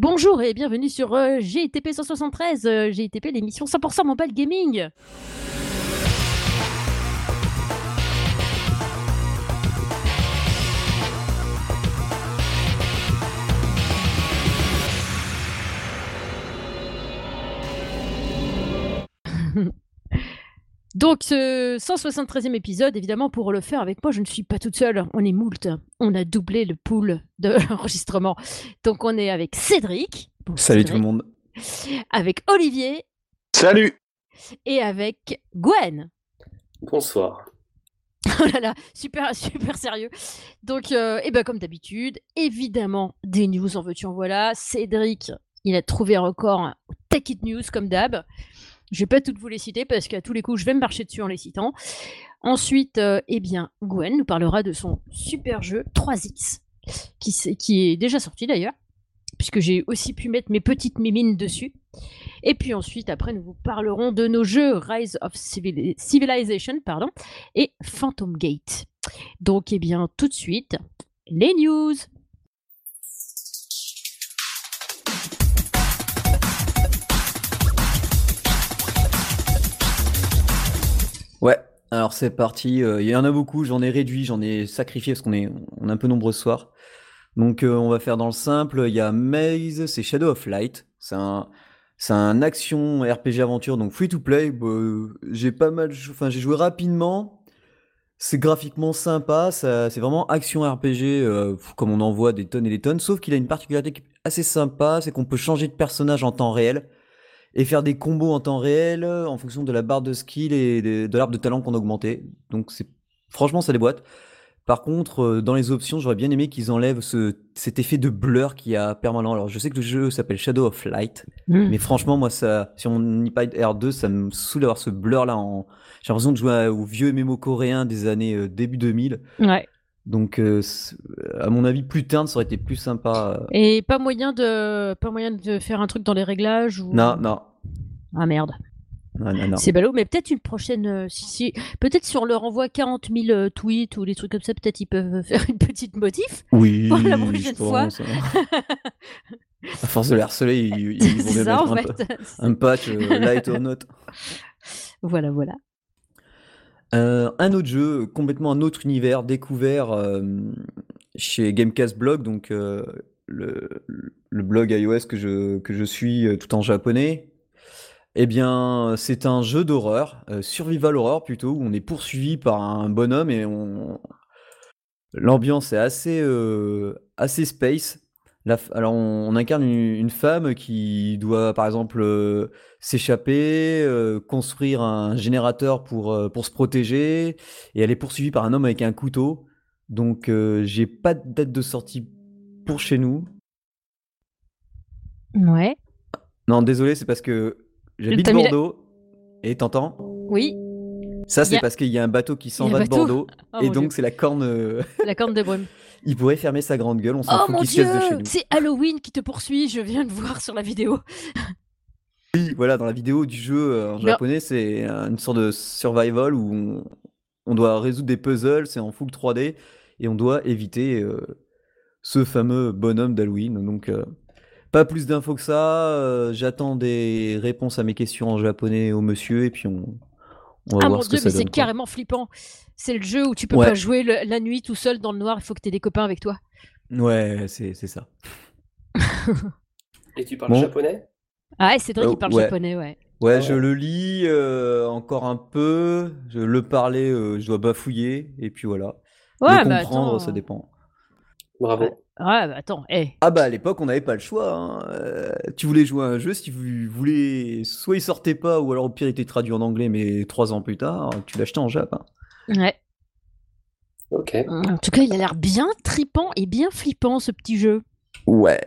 Bonjour et bienvenue sur GTP 173, euh, GTP l'émission 100% mobile gaming. Donc, ce 173e épisode, évidemment, pour le faire avec moi, je ne suis pas toute seule. On est moult. On a doublé le pool d'enregistrement. Donc, on est avec Cédric. Salut tout le monde. Avec Olivier. Salut. Et avec Gwen. Bonsoir. Oh là là, super, super sérieux. Donc, euh, et ben comme d'habitude, évidemment, des news en veux-tu en voilà. Cédric, il a trouvé un record Tech It News comme d'hab. Je vais pas toutes vous les citer parce qu'à tous les coups, je vais me marcher dessus en les citant. Ensuite, euh, eh bien, Gwen nous parlera de son super jeu 3X, qui, qui est déjà sorti d'ailleurs, puisque j'ai aussi pu mettre mes petites mimines dessus. Et puis ensuite, après, nous vous parlerons de nos jeux Rise of Civilization pardon, et Phantom Gate. Donc, eh bien, tout de suite, les news. Ouais, alors c'est parti. Euh, il y en a beaucoup, j'en ai réduit, j'en ai sacrifié parce qu'on est, on est un peu nombreux ce soir. Donc euh, on va faire dans le simple. Il y a Maze, c'est Shadow of Light. C'est un, c'est un action RPG aventure, donc free to play. Bah, j'ai pas mal, enfin j'ai joué rapidement. C'est graphiquement sympa, c'est vraiment action RPG euh, comme on en voit des tonnes et des tonnes. Sauf qu'il a une particularité assez sympa, c'est qu'on peut changer de personnage en temps réel et faire des combos en temps réel euh, en fonction de la barre de skill et de, l'arbre de talent qu'on a augmenté. Donc c'est franchement ça déboîte. Par contre, euh, dans les options, j'aurais bien aimé qu'ils enlèvent ce, cet effet de blur qui a permanent. Alors, je sais que le jeu s'appelle Shadow of Light, hmm. mais franchement, moi, ça, sur mon iPad R2, ça me saoule d'avoir ce blur là. En... J'ai l'impression de jouer au vieux MMO coréen des années euh, début 2000. Ouais. Donc, à mon avis, plus terne, ça aurait été plus sympa. Et pas moyen de, pas moyen de faire un truc dans les réglages ou... Non, non. Ah merde. C'est ballot, mais peut-être une prochaine. Euh, si, peut-être si on leur envoie 40 000 euh, tweets ou des trucs comme ça, peut-être ils peuvent faire une petite motif. Oui. Pour la prochaine fois. Hein. à force de les harceler, ils, ils vont ça, mettre un, fait. un, patch euh, light or not. Voilà, voilà. Un autre jeu, complètement un autre univers découvert chez Gamecast Blog, donc le, le, blog iOS que je, que je suis tout en japonais. Eh bien, c'est un jeu d'horreur, euh, survival horror plutôt, où on est poursuivi par un bonhomme et on l'ambiance est assez, euh, assez space. Alors on incarne une femme qui doit, par exemple, euh, s'échapper, construire un générateur pour, pour se protéger et elle est poursuivie par un homme avec un couteau. Donc, j'ai pas de date de sortie pour chez nous. Ouais. Non, désolé, c'est parce que J'habite Bordeaux. Et t'entends? Oui. Ça, c'est parce qu'il y a un bateau qui s'en va de Bordeaux. Oh et donc, c'est la corne. Euh, la corne de brume. Il pourrait fermer sa grande gueule, on s'en oh fout qu'il se de chez nous. C'est Halloween qui te poursuit, je viens de voir sur la vidéo. oui, voilà, dans la vidéo du jeu euh, en japonais, c'est une sorte de survival où on, doit résoudre des puzzles, c'est en full 3D, et on doit éviter euh, ce fameux bonhomme d'Halloween. Donc, pas plus d'infos que ça. Euh, j'attends des réponses à mes questions en japonais au monsieur et puis on, on va ah voir ce que ça mais c'est carrément flippant. C'est le jeu où tu peux pas jouer la nuit tout seul dans le noir. Il faut que tu aies des copains avec toi. Ouais, c'est ça. et tu parles japonais? Ah ouais, Cédric, il parle japonais, ouais. Ouais, ah je le lis euh, encore un peu. Je le parlais, euh, je dois bafouiller et puis voilà. Ouais, le comprendre, ça dépend. Bravo. Ah bah attends, hey. Ah bah à l'époque on n'avait pas le choix. Hein. Euh, tu voulais jouer à un jeu, si vous voulez, soit il sortait pas, ou alors au pire il était traduit en anglais, mais trois ans plus tard, tu l'achetais en Jap. Hein. Ouais. Ok. En tout cas, il a l'air bien tripant et bien flippant ce petit jeu. Ouais.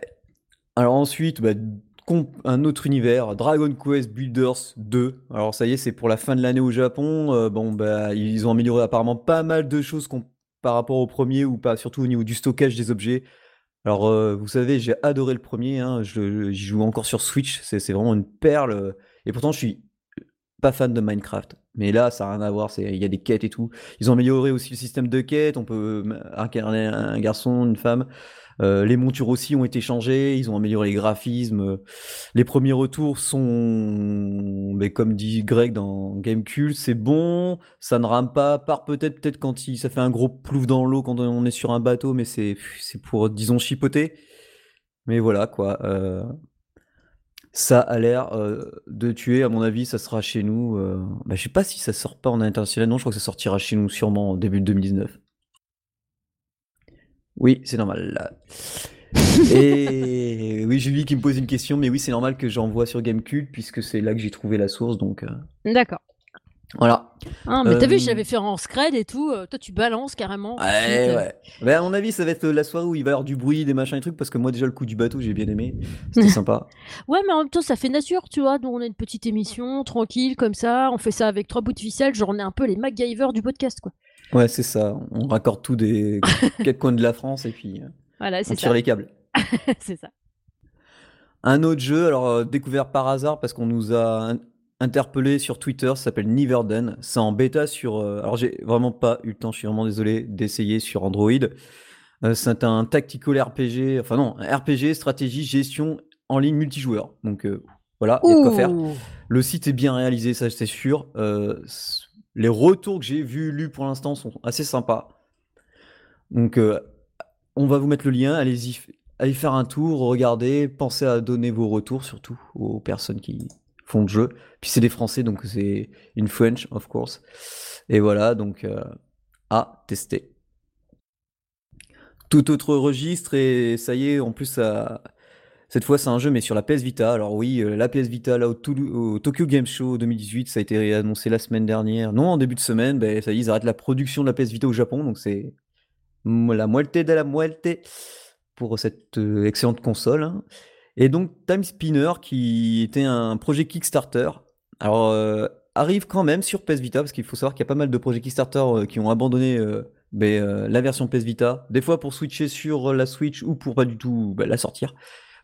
Alors ensuite, bah, un autre univers, Dragon Quest Builders 2. Alors ça y est, c'est pour la fin de l'année au Japon. Euh, bon bah ils ont amélioré apparemment pas mal de choses par rapport au premier ou pas, surtout au niveau du stockage des objets. Alors, euh, vous savez, j'ai adoré le premier, hein, j'y joue encore sur Switch, c'est vraiment une perle. Et pourtant, je suis pas fan de Minecraft. Mais là, ça n'a rien à voir, il y a des quêtes et tout. Ils ont amélioré aussi le système de quêtes, on peut incarner un garçon, une femme. Euh, les montures aussi ont été changées, ils ont amélioré les graphismes. Les premiers retours sont, mais comme dit Greg dans Gamecube, c'est bon, ça ne rame pas, part peut-être peut-être quand ça fait un gros plouf dans l'eau quand on est sur un bateau, mais c'est c'est pour disons chipoter. Mais voilà quoi. Euh, ça a l'air euh, de tuer, à mon avis, ça sera chez nous. Euh... Bah, je sais pas si ça sort pas en international, non, je crois que ça sortira chez nous sûrement en début de 2019. Oui, c'est normal. Et oui, Julie qui me pose une question, mais oui, c'est normal que j'envoie sur Gamecube puisque c'est là que j'ai trouvé la source, donc. Euh... D'accord. Voilà. Ah, mais t'as vu, Euh, j'avais fait en scred et tout. euh, toi, tu balances carrément. Ouais, suite, ouais. Bah, à mon avis, ça va être la soirée où il va y avoir du bruit, des machins et trucs, parce que moi, déjà, le coup du bateau, j'ai bien aimé. C'était sympa. Ouais, mais en même temps, ça fait nature, tu vois. Nous, on a une petite émission, tranquille, comme ça. On fait ça avec trois bouts de ficelle. Genre, on est un peu les MacGyver du podcast, quoi. Ouais, c'est ça. On raccorde tout des quatre coins de la France et puis euh, Voilà, on c'est tire ça. les câbles. c'est ça. Un autre jeu, alors découvert par hasard parce qu'on nous a interpellé sur Twitter, ça s'appelle Niverden. C'est en bêta sur. euh, alors j'ai vraiment pas eu le temps, je suis vraiment désolé d'essayer sur Android. Euh, c'est un tactical RPG, enfin non, un RPG, stratégie, gestion en ligne multijoueur. Donc euh, voilà, il y a de quoi faire. Le site est bien réalisé, ça c'est sûr. Les retours que j'ai vus, lus pour l'instant sont assez sympas. Donc on va vous mettre le lien, allez-y, allez faire un tour, regardez, pensez à donner vos retours surtout aux personnes qui font le jeu. Puis c'est des Français, donc c'est in French, of course. Et voilà, donc euh, à tester. Tout autre registre, et ça y est, en plus, ça, cette fois, c'est un jeu, mais sur la PS Vita. Alors oui, euh, la PS Vita, là, au, Tokyo Game Show 2018, ça a été annoncé la semaine dernière. Non, en début de semaine, ben, ça y est, ils arrêtent la production de la PS Vita au Japon, donc c'est la moitié de la moitié pour cette euh, excellente console. hein. Et donc, Time Spinner, qui était un projet Kickstarter, euh, arrive quand même sur PS Vita, parce qu'il faut savoir qu'il y a pas mal de projets Kickstarter euh, qui ont abandonné euh, ben, la version PS Vita, des fois pour switcher sur la Switch ou pour pas du tout ben, la sortir.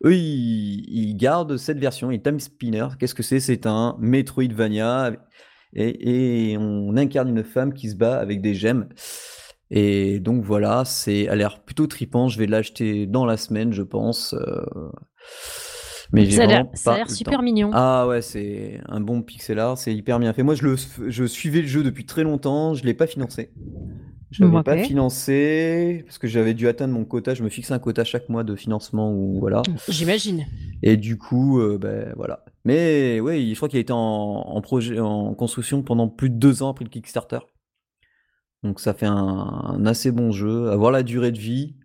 Eux, ils, gardent cette version. Et Time Spinner, qu'est-ce que c'est? C'est un Metroidvania. Et, et on incarne une femme qui se bat avec des gemmes. Et donc voilà, c'est a l'air plutôt tripant. Je vais l'acheter dans la semaine, je pense. euh, Mais Ça a l'air- ça a super temps. mignon. Ah ouais, c'est un bon pixel art, c'est hyper bien fait. Moi, je, le, je suivais le jeu depuis très longtemps, je l'ai pas financé. Je l'avais Ok. pas financé parce que j'avais dû atteindre mon quota. Je me fixe un quota chaque mois de financement ou voilà. J'imagine. Et du coup, euh, ben voilà. Mais oui, je crois qu'il a été en, en projet, en construction pendant plus de deux ans après le Kickstarter. Donc ça fait un, assez bon jeu. À voir la durée de vie.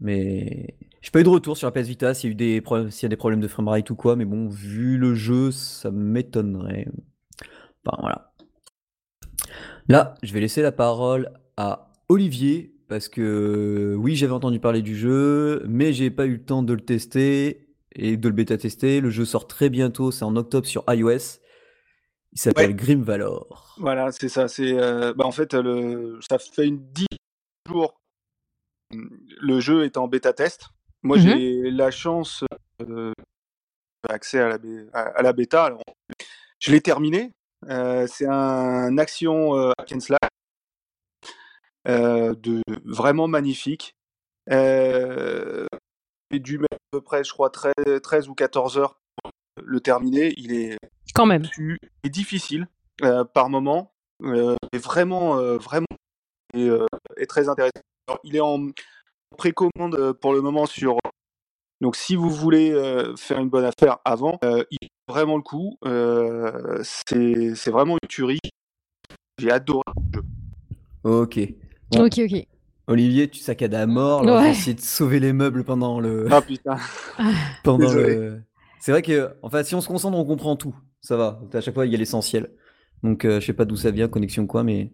Mais j'ai pas eu de retour sur la PS Vita s'il y a eu des pro- s'il y a des problèmes de framerate ou quoi. Mais bon, vu le jeu, ça m'étonnerait. Enfin voilà. Là, je vais laisser la parole à Olivier parce que oui, j'avais entendu parler du jeu, mais j'ai pas eu le temps de le tester et de le bêta tester. Le jeu sort très bientôt, c'est en octobre sur iOS. Il s'appelle Ouais. Grim Valor. Voilà, c'est ça. C'est euh, bah, en fait le ça fait une dix jours. Le jeu est en bêta test. Moi, Mhm. j'ai la chance euh, accès à la, à, à la bêta. Alors, je l'ai terminé. Euh, c'est un action euh, hack and slash euh, de vraiment magnifique. Euh, j'ai dû mettre à peu près, je crois, 13, 13 ou 14 heures pour le terminer. Il est Quand même. tu- est difficile euh, par moment, euh, et vraiment, euh, vraiment, et, euh, est très intéressant. Alors, il est en précommande euh, pour le moment sur. Donc, si vous voulez euh, faire une bonne affaire avant, euh, il vaut vraiment le coup. Euh, c'est c'est vraiment une tuerie. J'ai adoré le jeu. Ok. Bon, Ok, ok. Olivier, tu saccades à mort. là, on va Ouais. essayer de sauver les meubles pendant le. Ah putain. pendant Désolé. le... C'est vrai que, en fait, si on se concentre, on comprend tout. Ça va. À chaque fois, il y a l'essentiel. Donc, euh, je sais pas d'où ça vient, connexion ou quoi, mais.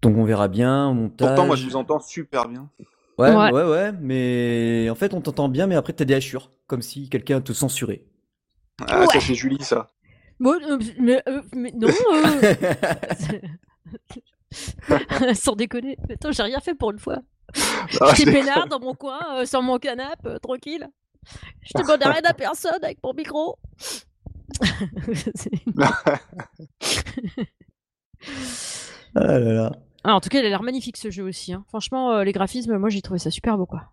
Donc, on verra bien. Montage. Pourtant, moi, je vous entends super bien. Ouais, Ouais. ouais, ouais, mais en fait, on t'entend bien, mais après, t'as des hachures, comme si quelqu'un te censurait. Ah, Ouais. ça, c'est Julie, ça. Bon, euh, mais, euh, mais non. euh, Sans déconner. Attends, j'ai rien fait pour une fois. Ah, J'étais peinard dans mon coin, euh, sur mon canapé, euh, tranquille. Je demandais rien à personne avec mon micro. Ah là là. Ah, en tout cas, il a l'air magnifique ce jeu aussi. hein. Franchement, euh, les graphismes, moi j'ai trouvé ça super beau quoi.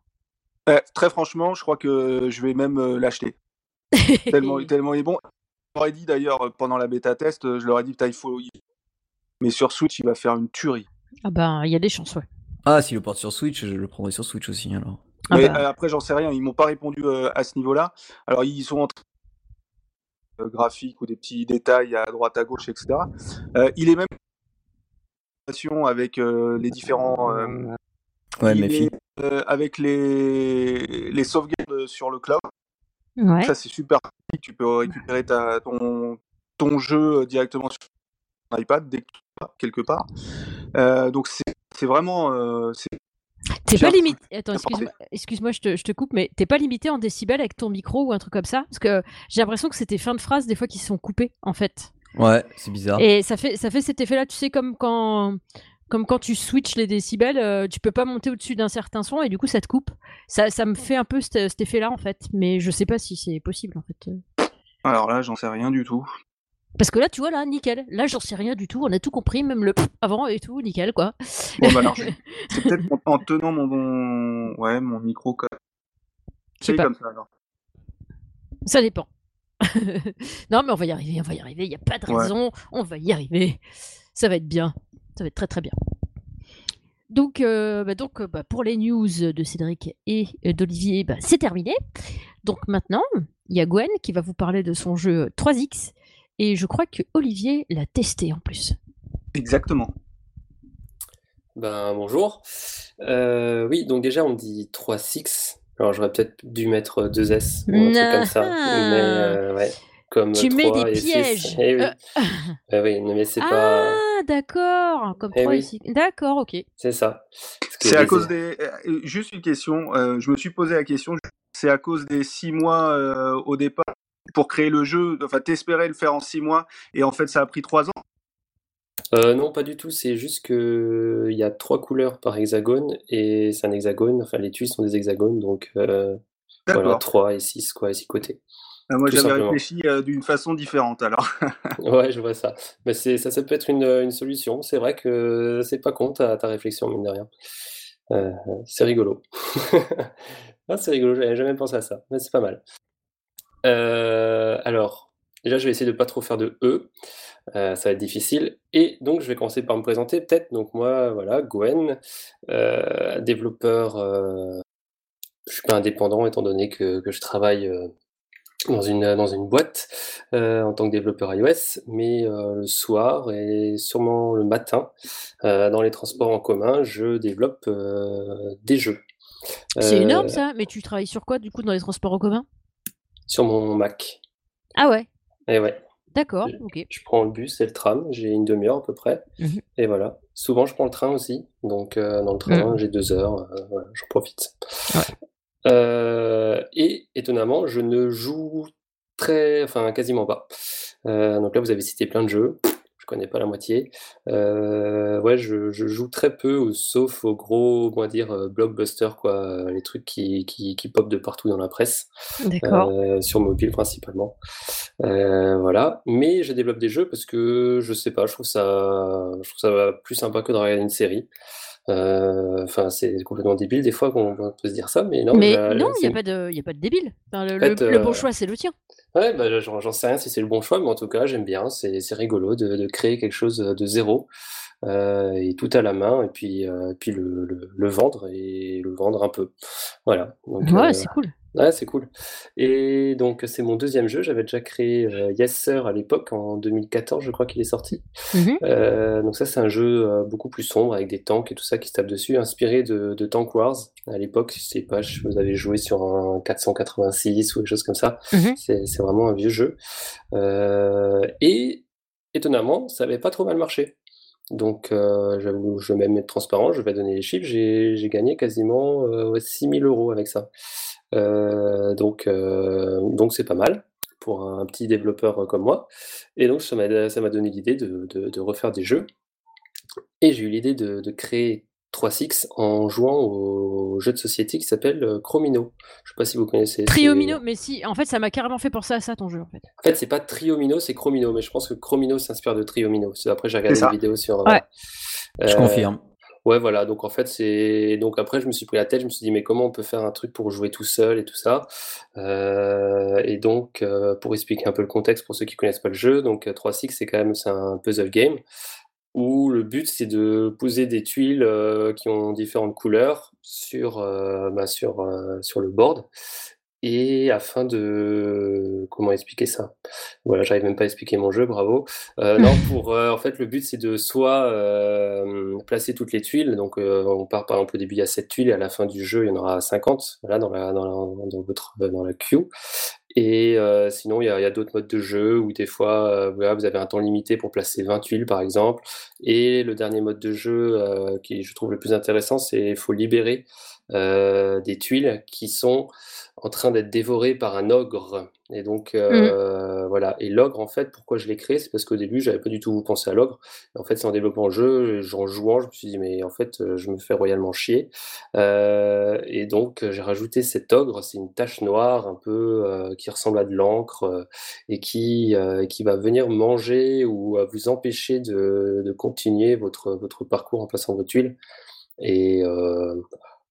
Eh, très franchement, je crois que je vais même euh, l'acheter. tellement, tellement il est bon. Je leur ai dit d'ailleurs pendant la bêta test, je leur ai dit, putain, il faut. Mais sur Switch, il va faire une tuerie. Ah ben, il y a des chances, ouais. Ah, s'il le porte sur Switch, je le prendrai sur Switch aussi alors. Ah Mais bah. euh, après, j'en sais rien. Ils m'ont pas répondu euh, à ce niveau-là. Alors, ils sont en train de graphiques ou des petits détails à droite, à gauche, etc. Euh, il est même avec euh, les différents. euh, Ouais, mais est, euh, avec les, les sauvegardes sur le cloud. Ouais. Ça, c'est super. Tu peux récupérer ta, ton, ton jeu directement sur ton iPad dès que tu vas quelque part. Euh, donc, c'est c'est vraiment. euh, c'est- T'es pas limité. Attends, excuse-moi, je te, je te coupe, mais t'es pas limité en décibels avec ton micro ou un truc comme ça? Parce que j'ai l'impression que c'était fin de phrase des fois qui sont coupées en fait. Ouais, c'est bizarre. Et ça fait, ça fait cet effet-là, tu sais, comme quand, comme quand tu switches les décibels, euh, tu peux pas monter au-dessus d'un certain son et du coup ça te coupe. Ça, ça me fait un peu cet, cet effet-là en fait, mais je sais pas si c'est possible en fait. Alors là, j'en sais rien du tout. Parce que là, tu vois, là, nickel. Là, j'en sais rien du tout. On a tout compris, même le avant et tout, nickel quoi. Bon, bah alors, je- c'est peut-être en, en tenant mon, mon, ouais, mon micro comme, C'est comme ça. alors. Ça dépend. non, mais on va y arriver, on va y arriver. Il n'y a pas de Ouais. raison. On va y arriver. Ça va être bien. Ça va être très très bien. Donc, euh, bah, donc euh, bah, pour les news de Cédric et euh, d'Olivier, bah, c'est terminé. Donc maintenant, il y a Gwen qui va vous parler de son jeu 3X. Et je crois que Olivier l'a testé en plus. Exactement. Ben, bonjour. Euh, oui, donc déjà, on dit 3-6. Alors, j'aurais peut-être dû mettre 2S ou un truc comme ça. Ah. Mais, euh, ouais, comme Tu mets 3 des et 6. pièges. Eh oui. Euh, Eh oui, mais c'est pas... Ah, d'accord. Comme Eh 3 oui. ici. D'accord, ok. C'est ça. C'est à cause des. euh, Juste une question. euh, je me suis posé la question. C'est à cause des six mois euh, au départ pour créer le jeu. Enfin, t'espérais le faire en six mois et en fait, ça a pris trois ans? Euh, non, pas du tout. C'est juste que il y a trois couleurs par hexagone et c'est un hexagone. Enfin, les tuiles sont des hexagones, donc euh, voilà. 3 et 6, quoi, à six côtés. Euh, moi, j'avais réfléchi euh, d'une façon différente. Alors, Ouais, je vois ça. Mais c'est, ça, ça peut être une, une solution. C'est vrai que c'est pas con ta, ta réflexion, mine de rien. C'est rigolo. Ah, c'est rigolo, j'avais jamais pensé à ça, mais c'est pas mal. Euh, alors, déjà, je vais essayer de pas trop faire de E. Euh, ça va être difficile. Et donc, je vais commencer par me présenter, peut-être. Donc, moi, voilà, Gwen, euh, développeur. je suis pas indépendant étant donné que, que je travaille dans une, dans une boîte euh, en tant que développeur iOS, mais euh, le soir et sûrement le matin, euh, dans les transports en commun, je développe des jeux. C'est énorme ça, mais tu travailles sur quoi du coup dans les transports en commun? Sur mon Mac. Ah ouais, Et ouais, d'accord, ok. je prends le bus et le tram, j'ai une demi-heure à peu près. Mhm. Et voilà. Souvent, je prends le train aussi. Donc, euh, dans le train, j'ai deux heures. euh, voilà, j'en profite. Ouais. Euh, et étonnamment, je ne joue très, enfin, quasiment pas. Donc là, vous avez cité plein de jeux. Je connais pas la moitié. Euh, ouais, je, je joue très peu, sauf aux gros, on va dire, euh, blockbusters, quoi, euh, les trucs qui, qui, qui popent de partout dans la presse. Sur mobile principalement. Voilà. Mais je développe des jeux parce que je sais pas, je trouve ça, je trouve ça plus sympa que de regarder une série. Euh, Enfin, c'est complètement débile des fois qu'on on peut se dire ça, mais non. mais non, il n'y a, pas de- y a pas de débile. Enfin, le, En fait, le- le euh, bon choix, c'est le tien. Ouais, bah, j'en j'en sais rien si c'est le bon choix, mais en tout cas, j'aime bien. C'est c'est rigolo de, de créer quelque chose de zéro euh, et tout à la main, et puis, euh, puis le, le, le vendre et le vendre un peu. Voilà. Donc, Ouais, euh, c'est cool. Ouais, c'est cool. Et donc, c'est mon deuxième jeu. J'avais déjà créé euh, Yes Sir à l'époque, en 2014, je crois qu'il est sorti. Mhm. Euh, donc, ça, c'est un jeu euh, beaucoup plus sombre avec des tanks et tout ça qui se tape dessus, inspiré de, de Tank Wars. À l'époque, je sais pas, je- vous avez joué sur un 486 ou quelque chose comme ça. Mhm. C'est vraiment un vieux jeu. Et étonnamment, ça avait pas trop mal marché. Donc, euh, je vais même être transparent, je vais donner les chiffres. J'ai gagné quasiment euh, ouais, 6000 euros avec ça. Euh, donc, euh, donc c'est pas mal pour un petit développeur euh, comme moi. Et donc, ça m'a donné l'idée de, de- de refaire des jeux. Et j'ai eu l'idée de, de créer 3Six en jouant au jeu de société qui s'appelle Chromino. Je sais pas si vous connaissez. Triomino, mais si, en fait, ça m'a carrément fait penser à ça, ton jeu, en fait. En fait, c'est pas Triomino, c'est Chromino, mais je pense que Chromino s'inspire de Triomino. Après, j'ai regardé une vidéo sur. Ouais. Je euh, confirme. Ouais, voilà, donc en fait, c'est donc après je me suis pris la tête, je me suis dit: «Mais comment on peut faire un truc pour jouer tout seul et tout ça?» heu et donc heu, pour expliquer un peu le contexte pour ceux qui connaissent pas le jeu, donc heu, 3 Six c'est quand même c'est un puzzle game où le but c'est de poser des tuiles, qui ont différentes couleurs sur, bah, sur le board et afin de comment expliquer ça? Voilà, j'arrive même pas à expliquer mon jeu, bravo. Heu, non, pour, heu, en fait, le but, c'est de soit, hem, placer toutes les tuiles, donc heu, on part par exemple au début il y a 7 tuiles et à la fin du jeu, il y en aura 50, voilà, dans la dans la dans votre dans la queue et heu, sinon il y a a d'autres modes de jeu où des fois, voilà, vous avez un temps limité pour placer 20 tuiles, par exemple et le dernier mode de jeu, qui je trouve le plus intéressant, c'est il faut libérer, heu, des tuiles qui sont en train d'être dévoré par un ogre. Et donc, Mmh. euh, voilà. Et l'ogre, en fait, pourquoi je l'ai créé, c'est parce qu'au début, j'avais pas du tout pensé à l'ogre. En fait, c'est en développant le jeu, en jouant, je me suis dit, mais en fait, euh, je me fais royalement chier. Euh, et donc, j'ai rajouté cet ogre. C'est une tache noire, un peu euh, qui ressemble à de l'encre euh, et qui, euh, qui va venir manger ou à vous empêcher de, de continuer votre, votre parcours en passant vos tuiles. Et, euh,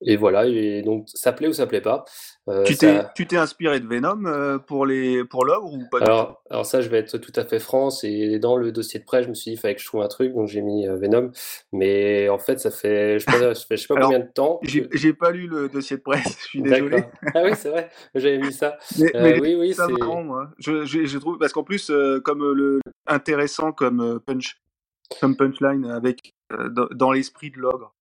et voilà, et donc ça plaît ou ça plaît pas. Euh, Tu t'es, ça- inspiré de Venom euh, pour, les, pour l'ogre ou pas du tout? Alors, alors ça, je vais être tout à fait franc. Et dans le dossier de prêt, je me suis dit, il fallait que je trouve un truc, donc j'ai mis euh, Venom. Mais en fait, ça fait, je ça fait je sais pas Alors, combien de temps. J'ai, que- pas lu le dossier de presse, je suis désolé. Ah oui, c'est vrai, j'avais mis ça. Mais, Euh, mais oui, oui, c'est. marrant, moi. Je, je, je trouve parce qu'en plus, euh, comme le intéressant comme punch, comme punchline avec dans, dans l'esprit de l'ogre.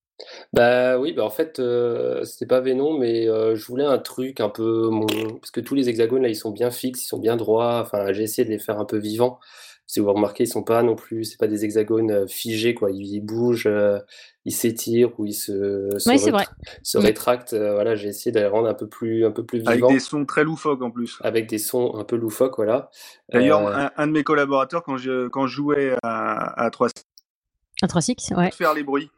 Bah oui, bah en fait, euh, c'était pas Venom, mais euh, je voulais un truc un peu mon... parce que tous les hexagones là, ils sont bien fixes, ils sont bien droits. Enfin, j'ai essayé de les faire un peu vivants. Si vous remarquez, ils sont pas non plus, c'est pas des hexagones euh, figés quoi. Ils, ils bougent, euh, ils s'étirent ou ils se, se, Oui, c'est vrai. se Mm. rétractent. Voilà, j'ai essayé de les rendre un peu plus, un peu plus Avec vivants, des sons très loufoques en plus. avec des sons un peu loufoques, voilà. D'ailleurs, Euh, un, un de mes collaborateurs, quand je, quand je jouais à, à 3 Un 3-6, ouais. faire les bruits.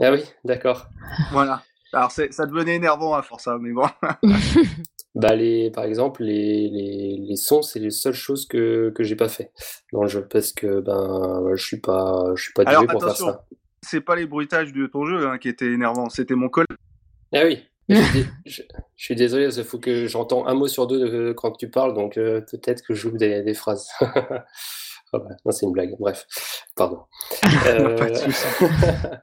Ah oui, d'accord. Voilà. Alors, c'est- ça devenait énervant à force, hein, mais bon. Bah les, par exemple, les, les, les sons, c'est les seules choses que, que j'ai pas fait dans le jeu parce que ben je suis pas je suis pas doué Alors, pour faire ça. c'est pas les bruitages de ton jeu hein, qui étaient énervants, c'était mon collègue. Ah oui, je suis, dé- je, je suis désolé, parce qu'il faut que j'entends un mot sur deux de- quand tu parles, donc euh, peut-être que je joue des, des phrases. Ah bah, non, c'est une blague. Bref, pardon. Euh.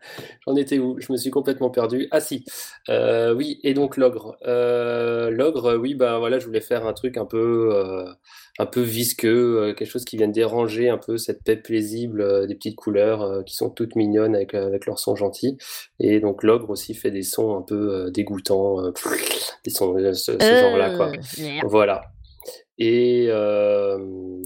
J'en étais où? Je me suis complètement perdu. Ah si, Euh, oui, et donc l'ogre. Euh, l'ogre, oui, ben voilà, je voulais faire un truc un peu, euh, un peu visqueux, euh, quelque chose qui vienne déranger un peu cette paix paisible, euh, des petites couleurs euh, qui sont toutes mignonnes avec, avec leurs sons gentils. Et donc l'ogre aussi fait des sons un peu euh, dégoûtants, euh, des sons, euh, ce, ce genre-là, quoi. Euh. Voilà. Et euh,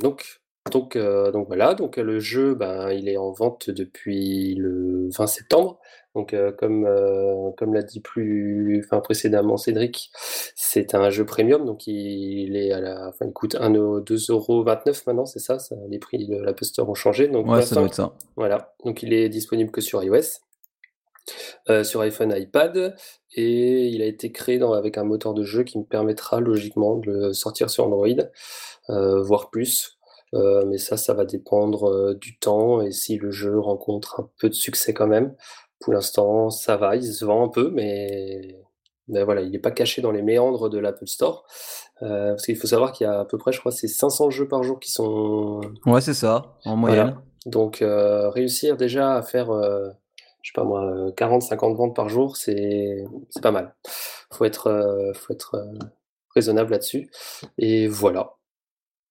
donc, donc, euh, donc voilà, donc euh, le jeu, ben, il est en vente depuis le 20 septembre. Donc, euh, comme, euh, comme l'a dit plus, enfin, précédemment Cédric, c'est un jeu premium, donc il est à la, enfin, il coûte 2,29€ maintenant, c'est ça, ça, les prix de l'App Store ont changé. Donc, Ouais, ça doit être ça. voilà, donc il est disponible que sur iOS, euh, sur iPhone, iPad, et il a été créé dans- avec un moteur de jeu qui me permettra logiquement de le sortir sur Android, euh, voire plus. Euh, mais ça, ça va dépendre euh, du temps et si le jeu rencontre un peu de succès quand même. Pour l'instant, ça va, il se vend un peu, mais, mais voilà, il n'est pas caché dans les méandres de l'Apple Store. Euh, parce qu'il faut savoir qu'il y a à peu près, je crois, c'est 500 jeux par jour qui sont Ouais, c'est ça, en voilà. moyenne. Donc, euh, réussir déjà à faire, euh, je sais pas moi, euh, 40-50 ventes par jour, c'est c'est pas mal. Faut être, euh, faut être raisonnable là-dessus. Et voilà.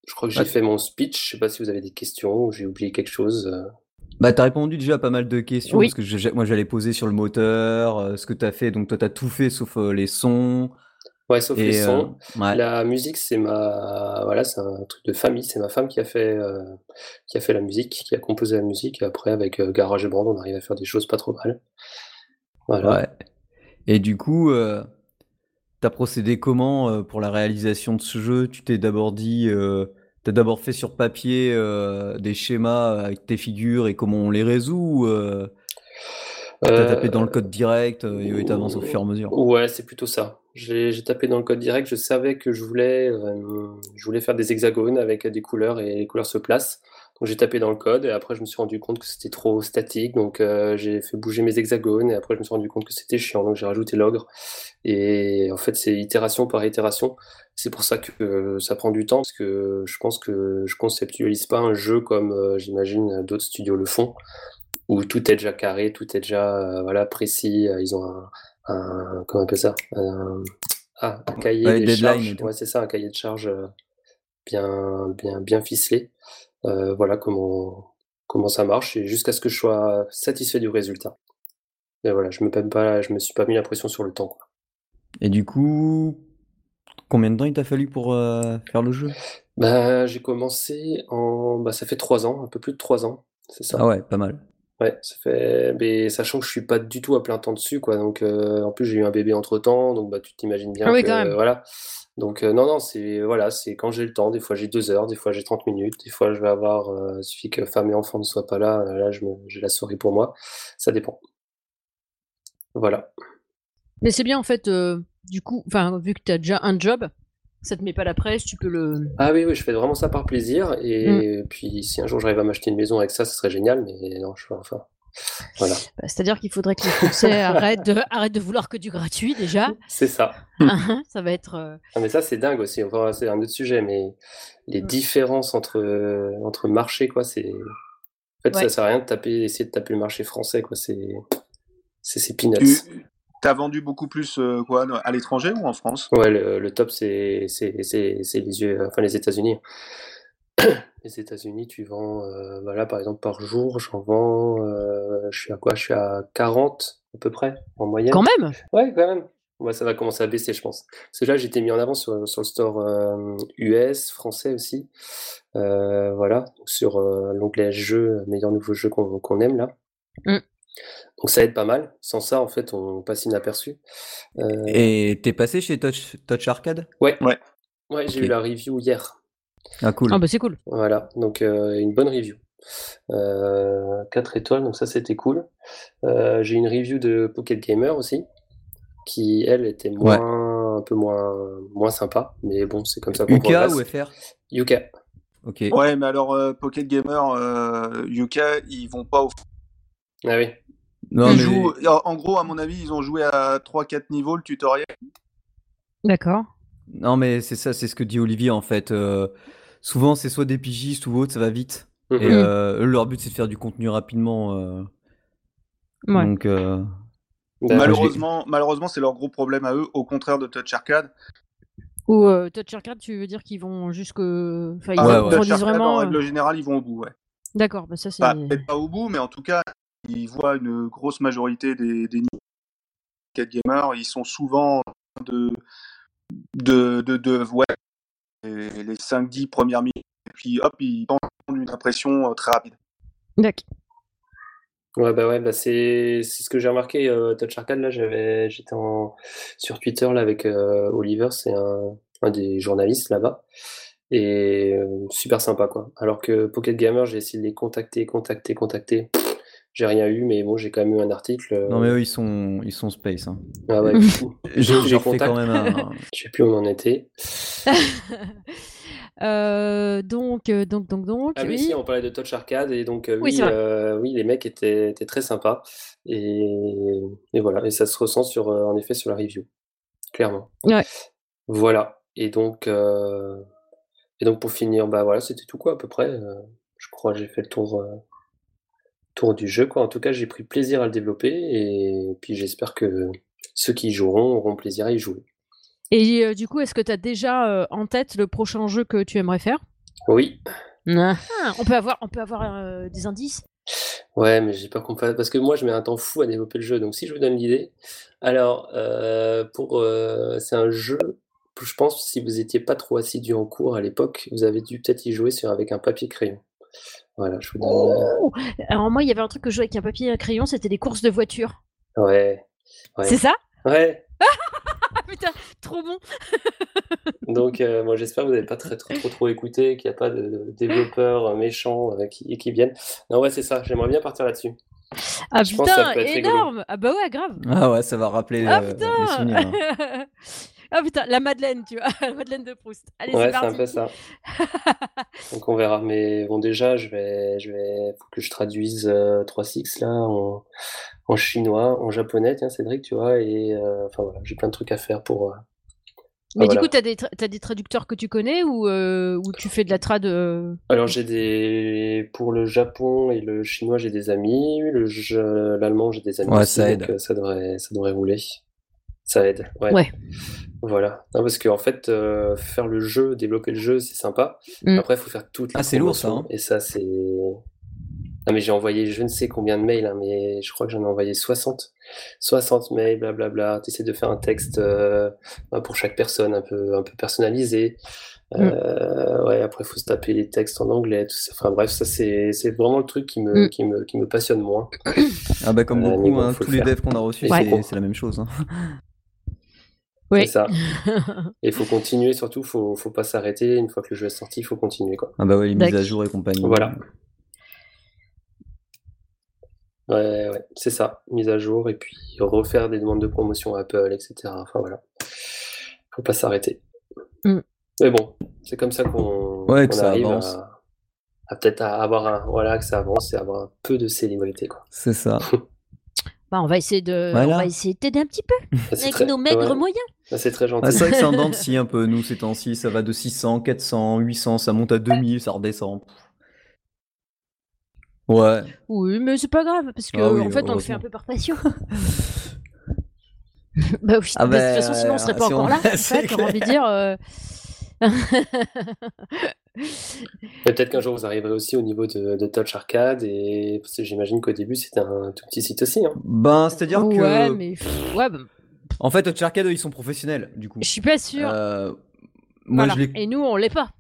Je crois que j'ai Ouais. fait mon speech. Je sais pas si vous avez des questions ou j'ai oublié quelque chose. euh. Bah, t'as répondu déjà à pas mal de questions, Oui. parce que je- moi j'allais poser sur le moteur, euh, ce que t'as fait, donc toi t'as tout fait sauf euh, les sons, Ouais, sauf les et euh, sons. ouais. La musique, c'est ma, voilà, c'est un truc de famille. C'est ma femme qui a fait, euh, qui a fait la musique, qui a composé la musique. Et après, avec euh, GarageBand, on arrive à faire des choses pas trop mal. Voilà. Ouais. Et du coup, euh, t'as procédé comment euh, pour la réalisation de ce jeu? Tu t'es d'abord dit, euh, t'as d'abord fait sur papier euh, des schémas avec tes figures et comment on les résout, ou euh, t'as tapé dans le Euh, code direct euh, et t'avances au fur et à mesure? Ouais, c'est plutôt ça. J'ai tapé dans le code direct, je savais que je voulais, euh, je voulais faire des hexagones avec des couleurs et les couleurs se placent. j'ai tapé dans le code et après je me suis rendu compte que c'était trop statique, donc euh, j'ai fait bouger mes hexagones et après je me suis rendu compte que c'était chiant, donc j'ai rajouté l'ogre. Et en fait c'est itération par itération. C'est pour ça que euh, ça prend du temps parce que je pense que je conceptualise pas un jeu comme euh, j'imagine d'autres studios le font, où tout est déjà carré, tout est déjà voilà précis. ils ont un, un comment on appelle ça un, ah, un cahier de charges. Ouais, c'est ça, un cahier de charges bien bien bien ficelé. Euh, voilà comment, comment ça marche, et jusqu'à ce que je sois satisfait du résultat. Et voilà, je me, pas, je me suis pas mis la pression sur le temps. Quoi. Et du coup, combien de temps il t'a fallu pour euh, faire le jeu? Bah, J'ai commencé en. Bah, ça fait trois ans, un peu plus de trois ans, c'est ça? Ah ouais, pas mal. Ouais, ça fait. Mais sachant que je suis pas du tout à plein temps dessus, quoi. Donc, euh, en plus, j'ai eu un bébé entre temps, donc bah, tu t'imagines bien ah oui, que. Quand même. Voilà. Donc euh, non, non, c'est voilà, c'est quand j'ai le temps. Des fois j'ai deux heures, des fois j'ai 30 minutes, des fois je vais avoir, euh, il suffit que femme et enfant ne soient pas là, là j'ai la souris pour moi. Ça dépend. Voilà. Mais c'est bien en fait, du coup, enfin vu que tu as déjà un job, ça te met pas la presse, tu peux le. Ah oui, oui, je fais vraiment ça par plaisir. Et mm. puis si un jour j'arrive à m'acheter une maison avec ça, ce serait génial. Mais non, je fais enfin. Voilà. Bah, c'est-à-dire qu'il faudrait que les Français arrêtent, de, arrêtent de vouloir que du gratuit déjà. C'est ça. Hein, ça va être. Euh, ah, mais ça, c'est dingue aussi. Enfin, c'est un autre sujet, mais les différences entre, entre marchés, quoi, c'est. En fait, ça sert à rien de taper, essayer de taper le marché français, quoi. C'est, c'est, peanuts. Tu as vendu beaucoup plus euh, quoi, à l'étranger ou en France? Ouais, le, le top, c'est, c'est, les yeux, enfin les États-Unis les États-Unis, tu vends, euh, voilà, par exemple, par jour, j'en vends, euh, je suis à quoi? Je suis à 40 à peu près, en moyenne. Quand même? Ouais, quand même. Ouais, ça va commencer à baisser, je pense. Parce que là, j'étais mis en avant sur, sur le store US, français aussi. voilà, sur l'onglet jeux, meilleur nouveau jeu qu'on aime là. Mmh. Donc ça aide pas mal. Sans ça, en fait, on passe inaperçu. Et t'es passé chez Touch, Touch Arcade? Ouais. Ouais. Ouais, j'ai eu la review hier. Ah cool. Ah bah c'est cool. Voilà, donc euh, une bonne review. Euh, 4 étoiles, donc ça c'était cool. Euh, j'ai une review de Pocket Gamer aussi, qui elle était moins, un peu moins, moins sympa, mais bon c'est comme ça qu'on UK ou FR UK. Ok. Ouais, mais alors euh, Pocket Gamer UK, ils vont pas au. Ah oui. Non, ils jouent, en gros, à mon avis, ils ont joué à 3-4 niveaux le tutoriel. D'accord. Non, mais c'est ça, c'est ce que dit Olivier en fait souvent c'est soit des pigistes ou autre, ça va vite. Et mhm. euh, leur but c'est de faire du contenu rapidement. Euh. Donc euh, malheureusement, malheureusement c'est leur gros problème à eux, au contraire de Touch Arcade. Ou Touch Arcade, tu veux dire qu'ils vont jusque. Enfin, ils ah, vraiment. En règle générale, ils vont au bout, ouais. D'accord, bah ça c'est. Peut-être pas au bout, mais en tout cas, ils voient une grosse majorité des, des gamers, ils sont souvent de de, de, de ouais, les, 5-10 premières minutes, et puis hop, ils prennent une impression euh, très rapide. D'accord. Ouais, bah ouais, bah c'est ce que j'ai remarqué. Euh, Touch Arcade, là, j'avais, j'étais en, sur Twitter là, avec euh, Oliver, c'est un, un, des journalistes là-bas. Et super sympa, quoi. Alors que Pocket Gamer, j'ai essayé de les contacter, contacter, contacter. J'ai rien eu, mais bon, j'ai quand même eu un article. Non, mais eux, ils sont, ils sont space. Hein. Ah ouais, j'ai quand même un. Je sais plus où on en était. Euh, donc, euh, donc, donc, donc. Ah oui, si, on parlait de Touch Arcade et donc euh, oui, oui, les mecs étaient, étaient très sympas et, et, voilà, et ça se ressent sur, en effet sur la review, clairement. Ouais. Voilà. Et donc, et donc pour finir, bah voilà, c'était tout quoi à peu près. je crois que j'ai fait le tour tour du jeu. Quoi. En tout cas, j'ai pris plaisir à le développer et puis j'espère que ceux qui y joueront auront plaisir à y jouer. Et euh, du coup, est-ce que tu as déjà euh, en tête le prochain jeu que tu aimerais faire? Oui. Ah, on peut avoir, on peut avoir euh, des indices? Ouais, mais j'ai pas compris parce que moi je mets un temps fou à développer le jeu. Donc si je vous donne l'idée, alors pour c'est un jeu. Je pense si vous étiez pas trop assidu en cours à l'époque, vous avez dû peut-être y jouer sur avec un papier crayon. Voilà, je vous donne. Oh Alors moi, il y avait un truc que je jouais avec un papier et un crayon, c'était des courses de voiture. Ouais. C'est ça? Ouais. Putain, trop bon. Donc, euh, moi, j'espère que vous n'avez pas très, trop, trop, trop écouté, qu'il n'y a pas de, développeurs méchants euh, qui, qui viennent. Non, ouais, c'est ça. J'aimerais bien partir là-dessus. Ah putain, énorme. Ah bah ouais, grave. Ah ouais, ça va rappeler ah, euh, les souvenirs. Hein. Ah putain, la Madeleine, tu vois, la Madeleine de Proust. Allez, Ouais, c'est un peu ça. Donc on verra. Mais bon, déjà, je vais, je vais, faut que je traduise euh, 3.6 là en, en chinois, en japonais, tiens, Cédric, tu vois. Et euh, enfin voilà, j'ai plein de trucs à faire pour. Euh, Mais Ah, du voilà. coup, t'as des, tra- t'as des traducteurs que tu connais ou, euh, ou tu fais de la trad euh, Alors j'ai des pour le Japon et le chinois j'ai des amis, l'allemand j'ai des amis Ouais, aussi, ça aide. euh, ça devrait ça devrait rouler. Ça aide, ouais. Ouais. Voilà. Non, parce qu'en fait euh, faire le jeu, développer le jeu, c'est sympa. Mm. Après il faut faire toutes les Ah, c'est lourd, ça, hein. et ça c'est Mais j'ai envoyé je ne sais combien de mails hein, mais je crois que j'en ai envoyé 60 60 mails blablabla, tu essaies de faire un texte euh, bah, pour chaque personne un peu un peu personnalisé. Mm. Euh, ouais, après, il faut se taper les textes en anglais, tout ça. Enfin bref, ça c'est c'est vraiment le truc qui me, Mm. qui me, qui me passionne moins. Ah bah comme Euh, beaucoup, bon, hein, le tous les devs qu'on a reçus, Ouais. c'est c'est la même chose. hein. Oui. C'est ça. Et il faut continuer, surtout, faut, faut pas s'arrêter. Une fois que le jeu est sorti, il faut continuer, quoi. Ah bah ouais, les mises à jour et compagnie. Voilà. Ouais, ouais, c'est ça. Mise à jour et puis refaire des demandes de promotion à Apple, etc. Enfin voilà. Faut pas s'arrêter. Mm. Mais bon, c'est comme ça qu'on Ouais, arrive avance. à, à peut-être à avoir un, voilà, que ça avance et avoir un peu de célébrité, quoi. C'est ça. Bah, on va essayer de, Voilà. on va essayer de t'aider un petit peu C'est avec très- nos maigres ouais, moyens. c'est très gentil. Ah, c'est vrai que c'est en dents de scie un peu, nous, ces temps-ci. Ça va de 600, 400, 800, ça monte à 2000, ça redescend. Ouais. Oui, mais c'est pas grave parce que Ah oui, en fait, on le fait un peu par passion. bah oui, Ah de bah, toute façon, sinon on serait pas si on- encore là. c'est C'est ça, t'aurais clair. envie de dire. euh, Peut-être qu'un jour vous arriverez aussi au niveau de, de Touch Arcade et parce que j'imagine qu'au début c'était un tout petit site aussi. Hein. Ben, c'est-à-dire que. Ouais, mais ouais, bah, En fait, Touch Arcade, eux, ils sont professionnels, du coup. je suis pas sûre. Euh, Moi, Voilà. je. Et nous, on l'est pas.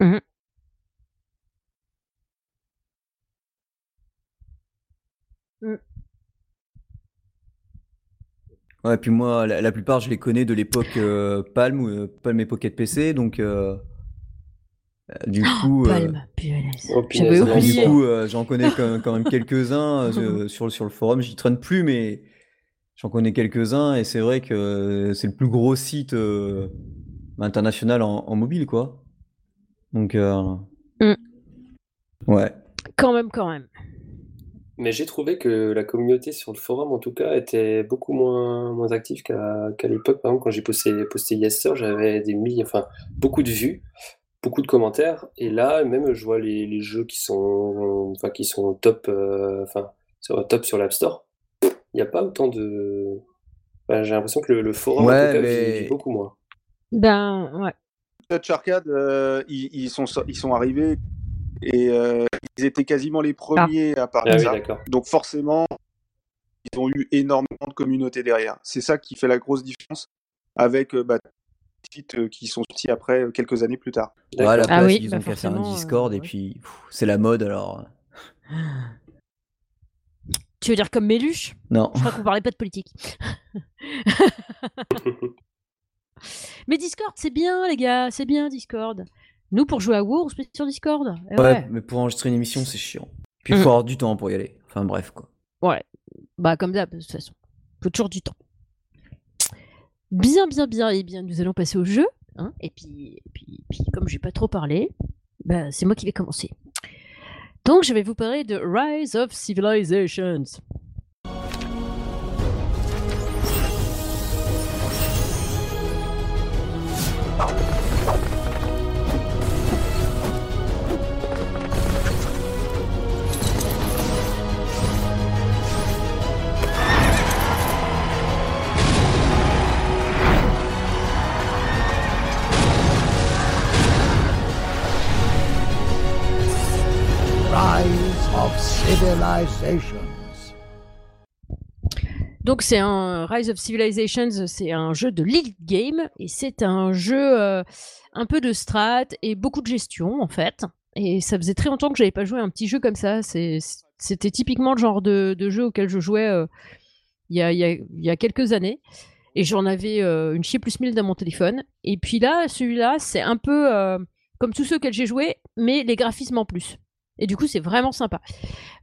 Mhm. Ouais, puis moi, la, la plupart, je les connais de l'époque euh, Palm, ou euh, Palm et Pocket PC, donc. euh, euh, du coup. euh, Palme, punaise. Oh, punaise, J'avais non, Du oublié. coup, euh, j'en connais quand, quand même quelques-uns euh, sur, sur le forum. J'y traîne plus, mais j'en connais quelques-uns. Et c'est vrai que c'est le plus gros site euh, international en, en mobile, quoi. Donc, euh, Mm. ouais. Quand même, quand même. Mais j'ai trouvé que la communauté sur le forum en tout cas était beaucoup moins, moins active qu'à qu'à l'époque. Par exemple, quand j'ai posté, posté Yes j'avais des milliers, enfin beaucoup de vues, beaucoup de commentaires. Et là, même je vois les, les jeux qui sont, enfin, qui sont top, euh, enfin, sur, top sur l'App Store. Il n'y a pas autant de. Enfin, j'ai l'impression que le, le forum en Ouais, tout cas mais- vit, vit beaucoup moins. Ben, ouais. Touch Arcade, euh, ils, ils sont, ils sont arrivés et euh, ils étaient quasiment les premiers à parler Ah de oui, ça. Donc forcément, ils ont eu énormément de communauté derrière. C'est ça qui fait la grosse différence avec euh, bah, les sites qui sont sortis après quelques années plus tard. Ouais, à la. Ah oui, ils bah ont qu'à faire un euh, Discord, et puis c'est la mode, alors. Tu veux dire comme Méluche? Non. Je crois qu'on parlait pas de politique. Mais Discord, c'est bien, les gars, c'est bien Discord. Nous, pour jouer à WoW, on se met sur Discord. Eh Ouais, ouais. mais pour enregistrer une émission, c'est chiant. Puis il Mm. faut avoir du temps pour y aller. Enfin, bref, quoi. Ouais. Bah, comme d'hab, de toute façon. Faut toujours du temps. Bien, bien, bien. Et bien, nous allons passer au jeu. hein. Et puis, et puis, puis, comme j'ai pas trop parlé, bah, c'est moi qui vais commencer. Donc, je vais vous parler de Rise of Civilizations. Civilizations. Donc c'est un Rise of Civilizations, c'est un jeu de lead game et c'est un jeu euh, un peu de strat et beaucoup de gestion en fait. Et ça faisait très longtemps que j'avais pas joué à un petit jeu comme ça. C'était typiquement le genre de, jeu auquel je jouais euh, il y, a, quelques années. Et j'en avais euh, une chier plus mille dans mon téléphone. Et puis là, celui-là, c'est un peu comme tous ceux auxquels j'ai joué, mais les graphismes en plus. Et du coup, c'est vraiment sympa.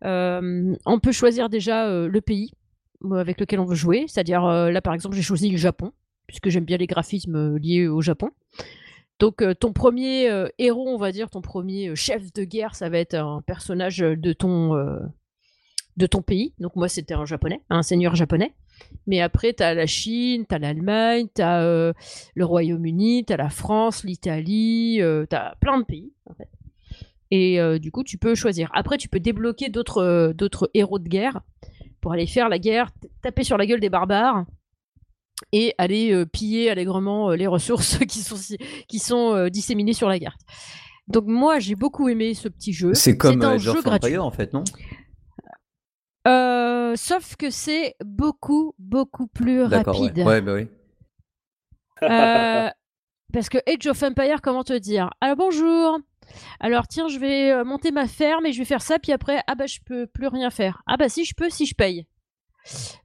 Euh, on peut choisir déjà euh, le pays euh, avec lequel on veut jouer. C'est-à-dire, là, par exemple, j'ai choisi le Japon, puisque j'aime bien les graphismes liés au Japon. Donc, ton premier héros, on va dire, ton premier chef de guerre, ça va être un personnage de ton, de ton pays. Donc, moi, c'était un japonais, un seigneur japonais. Mais après, tu as la Chine, tu as l'Allemagne, tu as le Royaume-Uni, tu as la France, l'Italie, tu as plein de pays, en fait. Et euh, du coup, tu peux choisir. Après, tu peux débloquer d'autres euh, d'autres héros de guerre pour aller faire la guerre, taper sur la gueule des barbares et aller euh, piller allègrement les ressources qui sont, qui sont disséminées sur la carte. Donc moi, j'ai beaucoup aimé ce petit jeu. C'est comme un jeu of gratuit. Empire en fait, non? Sauf que c'est beaucoup, beaucoup plus D'accord, ouais. rapide. ouais, bah oui. Parce que Age of Empire, comment te dire? Alors bonjour. Alors tiens, je vais euh, monter ma ferme et je vais faire ça, puis après, ah bah je peux plus rien faire. Ah bah si je peux, si je paye.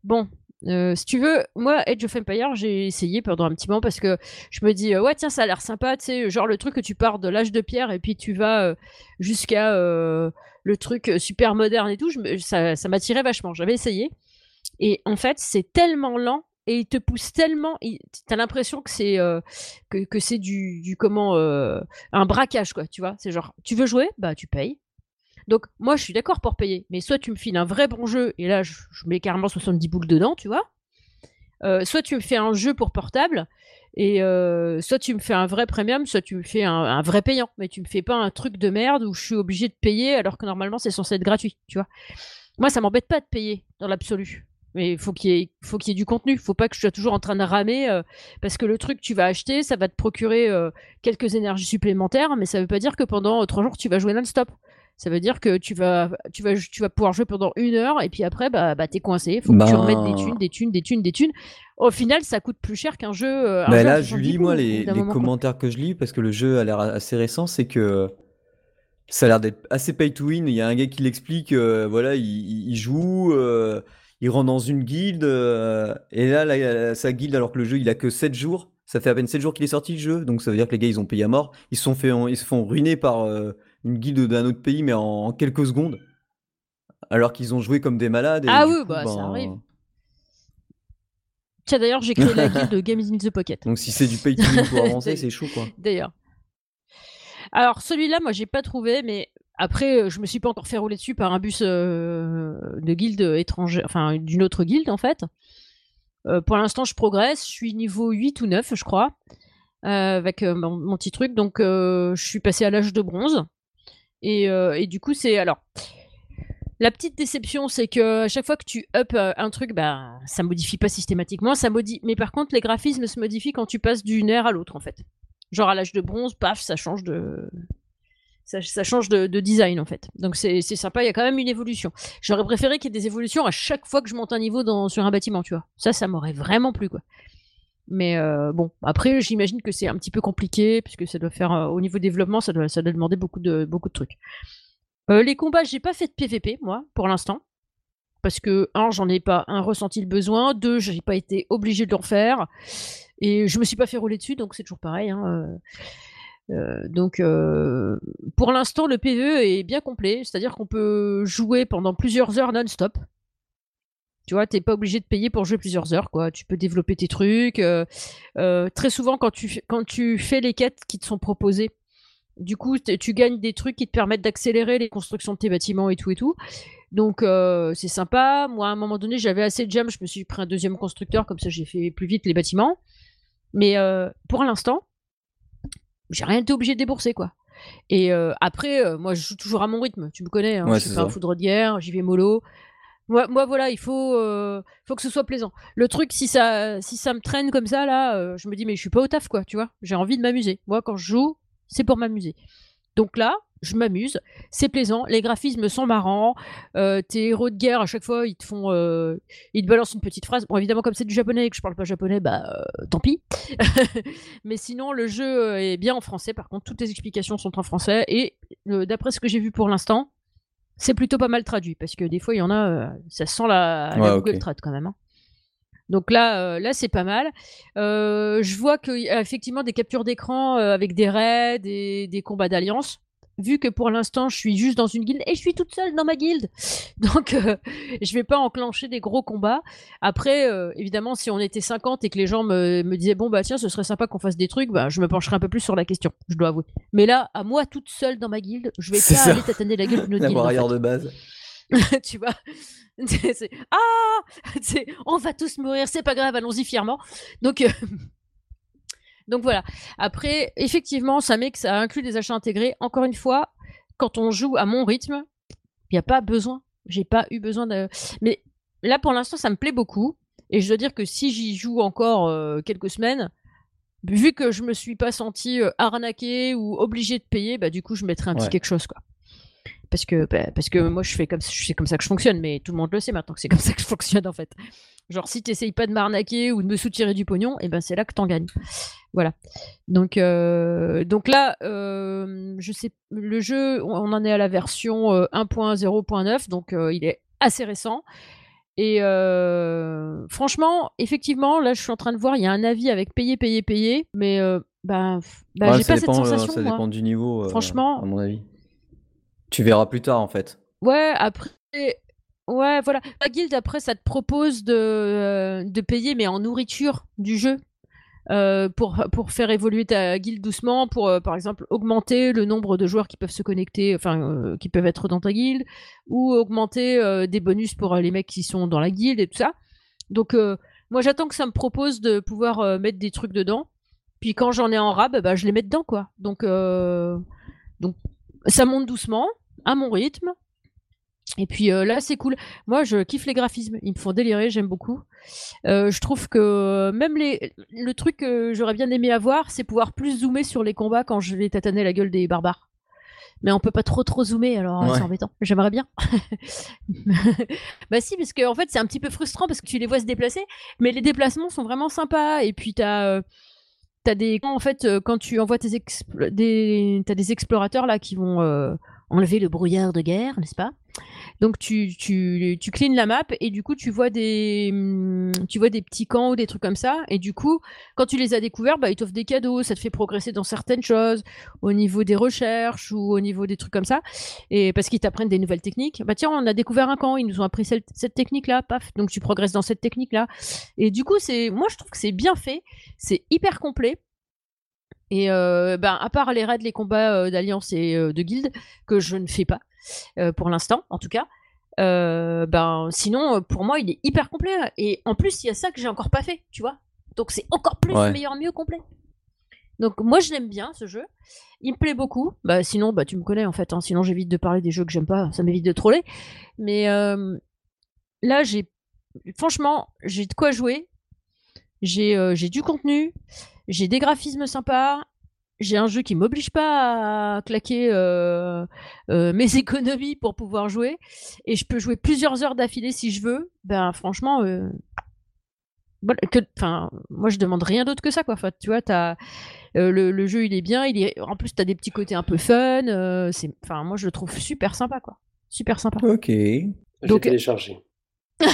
Bon, euh, si tu veux, moi Age of Empire, j'ai essayé pendant un petit moment parce que je me dis euh, ouais tiens ça a l'air sympa, tu sais, genre le truc que tu pars de l'âge de pierre et puis tu vas jusqu'à le truc super moderne et tout, ça, ça m'attirait vachement. J'avais essayé et en fait c'est tellement lent et il te pousse tellement, il- t'as l'impression que c'est euh, que, c'est du, comment euh, un braquage quoi, tu vois? C'est genre tu veux jouer, bah tu payes. Donc moi je suis d'accord pour payer, mais soit tu me files un vrai bon jeu et là je, mets carrément 70 boules dedans, tu vois? Euh, soit tu me fais un jeu pour portable et soit tu me fais un vrai premium, soit tu me fais un, un vrai payant, mais tu me fais pas un truc de merde où je suis obligé de payer alors que normalement c'est censé être gratuit, tu vois? Moi ça m'embête pas de payer dans l'absolu. Mais il faut qu'il y, ait- faut qu'il y ait du contenu. faut pas que je sois toujours en train de ramer euh, parce que le truc que tu vas acheter, ça va te procurer euh, quelques énergies supplémentaires, mais ça veut pas dire que pendant euh, trois jours tu vas jouer non-stop. Ça veut dire que tu vas, tu vas, tu vas pouvoir jouer pendant une heure et puis après, bah, bah t'es coincé. Faut que tu Ben- remettes des thunes, des thunes, des thunes, des thunes. Au final, ça coûte plus cher qu'un jeu. euh, un Bah jeu là, 70 Julie, moi, les, les quoi. commentaires que je lis, parce que le jeu a l'air assez récent, c'est que ça a l'air d'être assez pay to win. Il y a un gars qui l'explique, euh, voilà, il, il- il joue, euh, il rentre dans une guilde, euh, et là, sa guilde, alors que le jeu, il a que 7 jours. Ça fait à peine 7 jours qu'il est sorti le jeu, donc ça veut dire que les gars, ils ont payé à mort. Ils se sont fait, ils se font ruiner par euh, une guilde d'un autre pays, mais en, en quelques secondes. Alors qu'ils ont joué comme des malades. et Ah oui, coup, bah, ça ben, arrive. Tiens, d'ailleurs, j'ai créé la guilde de Games in the Pocket. Donc si c'est du pay to win pour avancer, c'est chaud, quoi. D'ailleurs. Alors, celui-là, moi, j'ai pas trouvé, mais après, euh, je me suis pas encore fait rouler dessus par un bus euh, de guilde étrangère, enfin, d'une autre guilde, en fait. Euh, pour l'instant, je progresse. Je suis niveau 8 ou 9, je crois, avec mon, petit truc. Donc, je suis passé à l'âge de bronze. Et, du coup, c'est. Alors. La petite déception, c'est que à chaque fois que tu up un truc, bah, ça modifie pas systématiquement, ça. Mais par contre, les graphismes se modifient quand tu passes d'une ère à l'autre, en fait. Genre à l'âge de bronze, paf, ça change de, ça, change de, de design en fait. Donc c'est sympa, il y a quand même une évolution. J'aurais préféré qu'il y ait des évolutions à chaque fois que je monte un niveau dans, sur un bâtiment, tu vois. Ça, ça m'aurait vraiment plu, quoi. Mais euh, bon, après, j'imagine que c'est un petit peu compliqué, puisque ça doit faire, euh, au niveau développement, ça doit, ça doit demander beaucoup de, beaucoup de trucs. Euh, les combats, j'ai pas fait de PVP, moi, pour l'instant. Parce que, un, j'en ai pas, un, ressenti le besoin, deux, j'ai pas été obligé de l'en faire. Et je me suis pas fait rouler dessus, donc c'est toujours pareil. hein, euh. Donc, euh, pour l'instant, le PVE est bien complet, c'est-à-dire qu'on peut jouer pendant plusieurs heures non-stop. Tu vois, t'es pas obligé de payer pour jouer plusieurs heures, quoi. Tu peux développer tes trucs. euh, très souvent, quand tu, quand tu fais les quêtes qui te sont proposées, du coup, tu gagnes des trucs qui te permettent d'accélérer les constructions de tes bâtiments et tout et tout. Donc, c'est sympa. Moi, à un moment donné, j'avais assez de jam, je me suis pris un deuxième constructeur, comme ça j'ai fait plus vite les bâtiments. Mais pour l'instant, j'ai rien été obligé de débourser, quoi. Et euh, après, euh, moi, je joue toujours à mon rythme. Tu me connais, hein, Ouais, je suis pas un foudre guerre, j'y vais mollo. Moi, moi, voilà, il faut, euh, faut que ce soit plaisant. Le truc, si ça, si ça me traîne comme ça, là, je me dis, mais je suis pas au taf, quoi, tu vois. J'ai envie de m'amuser. Moi, quand je joue, c'est pour m'amuser. Donc là, je m'amuse, c'est plaisant, les graphismes sont marrants, euh, tes héros de guerre, à chaque fois, ils te font, euh, ils te balancent une petite phrase. Bon, évidemment, comme c'est du japonais et que je parle pas japonais, bah, euh, tant pis. Mais sinon, le jeu est bien en français. Par contre, toutes les explications sont en français. Et d'après ce que j'ai vu pour l'instant, c'est plutôt pas mal traduit. Parce que des fois, il y en a, ça sent la, Google ok. Trad quand même. hein. Donc là, euh, là c'est pas mal. Euh, je vois qu'il y a effectivement des captures d'écran euh, avec des raids, des, des combats d'alliance. Vu que pour l'instant je suis juste dans une guilde et je suis toute seule dans ma guilde, donc euh, je vais pas enclencher des gros combats. Après, euh, évidemment, si on était 50 et que les gens me, me disaient bon bah tiens, ce serait sympa qu'on fasse des trucs, bah je me pencherais un peu plus sur la question, je dois avouer. Mais là, à moi toute seule dans ma guilde, je vais pas ça. aller tâtonner la guilde d'une autre La guilde. en warrior fait. de base. tu vois? Ah C'est- on va tous mourir c'est pas grave allons-y fièrement donc euh, donc voilà. Après effectivement ça met que ça inclut des achats intégrés. Encore une fois quand on joue à mon rythme il n'y a pas besoin. J'ai pas eu besoin de mais là pour l'instant ça me plaît beaucoup. Et je dois dire que si j'y joue encore euh, quelques semaines vu que je me suis pas senti arnaqué ou obligé de payer bah du coup je mettrai un petit quelque chose quoi parce que bah, parce que moi je fais comme c'est comme ça que je fonctionne mais tout le monde le sait maintenant que c'est comme ça que je fonctionne en fait genre si t'essayes pas de m'arnaquer ou de me soutirer du pognon et ben c'est là que t'en gagnes voilà donc euh, donc là euh, je sais le jeu on en est à la version euh, 1.0.9 donc euh, il est assez récent et franchement effectivement là je suis en train de voir il y a un avis avec payer payer payer mais bah, bah Ouais, j'ai pas cette dépend, sensation ça moi. dépend du niveau, Franchement. à mon avis. Tu verras plus tard, en fait. Ouais, après. Ouais, voilà. La guilde, après, ça te propose de, euh, de payer, mais en nourriture du jeu. euh, pour, pour faire évoluer ta guilde doucement, pour euh, par exemple augmenter le nombre de joueurs qui peuvent se connecter, enfin qui peuvent être dans ta guilde, ou augmenter des bonus pour les mecs qui sont dans la guilde et tout ça. Donc moi j'attends que ça me propose de pouvoir mettre des trucs dedans. Puis quand j'en ai en rab, bah, je les mets dedans quoi. Donc, donc ça monte doucement, à mon rythme. Et puis euh, là, c'est cool. Moi, je kiffe les graphismes. Ils me font délirer, j'aime beaucoup. Euh, je trouve que même les... le truc que j'aurais bien aimé avoir, c'est pouvoir plus zoomer sur les combats quand je vais tataner la gueule des barbares. Mais on peut pas trop trop zoomer, alors euh, Ouais. c'est embêtant. J'aimerais bien. bah si, parce que en fait, c'est un petit peu frustrant parce que tu les vois se déplacer, mais les déplacements sont vraiment sympas. Et puis t'as euh, t'as des en fait euh, quand tu envoies tes des explorateurs là qui vont euh, enlever le brouillard de guerre, n'est-ce pas? Donc tu tu tu cleans la map et du coup tu vois des hum, tu vois des petits camps ou des trucs comme ça. Et du coup quand tu les as découverts, bah ils t'offrent des cadeaux, ça te fait progresser dans certaines choses au niveau des recherches ou au niveau des trucs comme ça. Et parce qu'ils t'apprennent des nouvelles techniques. Bah tiens, on a découvert un camp, ils nous ont appris cette, cette technique là, paf, donc tu progresses dans cette technique là. Et du coup, c'est moi je trouve que c'est bien fait, c'est hyper complet. Et euh, ben, à part les raids, les combats euh, d'alliance et euh, de guilde, que je ne fais pas, euh, pour l'instant, en tout cas, ben, sinon, pour moi, il est hyper complet. Et en plus, il y a ça que j'ai encore pas fait, tu vois. Donc, c'est encore plus Ouais. meilleur, mieux complet. Donc, moi, je l'aime bien, ce jeu. Il me plaît beaucoup. Bah, sinon, bah, tu me connais, en fait. hein. Sinon, j'évite de parler des jeux que j'aime pas. Ça m'évite de troller. Mais là, j'ai. Franchement, j'ai de quoi jouer. J'ai euh, j'ai du contenu. J'ai des graphismes sympas. J'ai un jeu qui m'oblige pas à claquer euh, euh, mes économies pour pouvoir jouer. Et je peux jouer plusieurs heures d'affilée si je veux. Ben franchement, euh, voilà, que, enfin, moi je demande rien d'autre que ça quoi. Enfin, tu vois, t'as, le, le jeu il est bien, il est, en plus t'as des petits côtés un peu fun. c'est, enfin, moi je le trouve super sympa quoi, super sympa. Ok. Vais télécharger.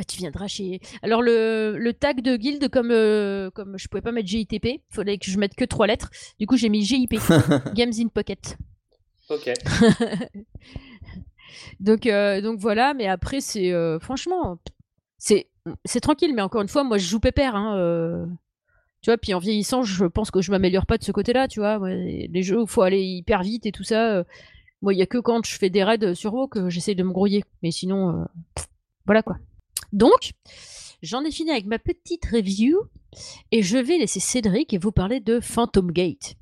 Bah, tu viendras chez. Alors, le, le tag de guilde, comme, euh, comme je pouvais pas mettre GITP, il fallait que je mette que trois lettres. Du coup, j'ai mis GIP, Games in Pocket. Ok. Donc, euh, donc voilà, mais après, c'est. euh, franchement, c'est c'est tranquille, mais encore une fois, moi, je joue pépère. Hein, euh, tu vois, puis en vieillissant, je pense que je m'améliore pas de ce côté-là, tu vois. ouais, les jeux où il faut aller hyper vite et tout ça. euh, moi, il y a que quand je fais des raids sur WoW que j'essaie de me grouiller. Mais sinon, euh, pff, voilà quoi. Donc, j'en ai fini avec ma petite review et je vais laisser Cédric vous parler de Phantom Gate.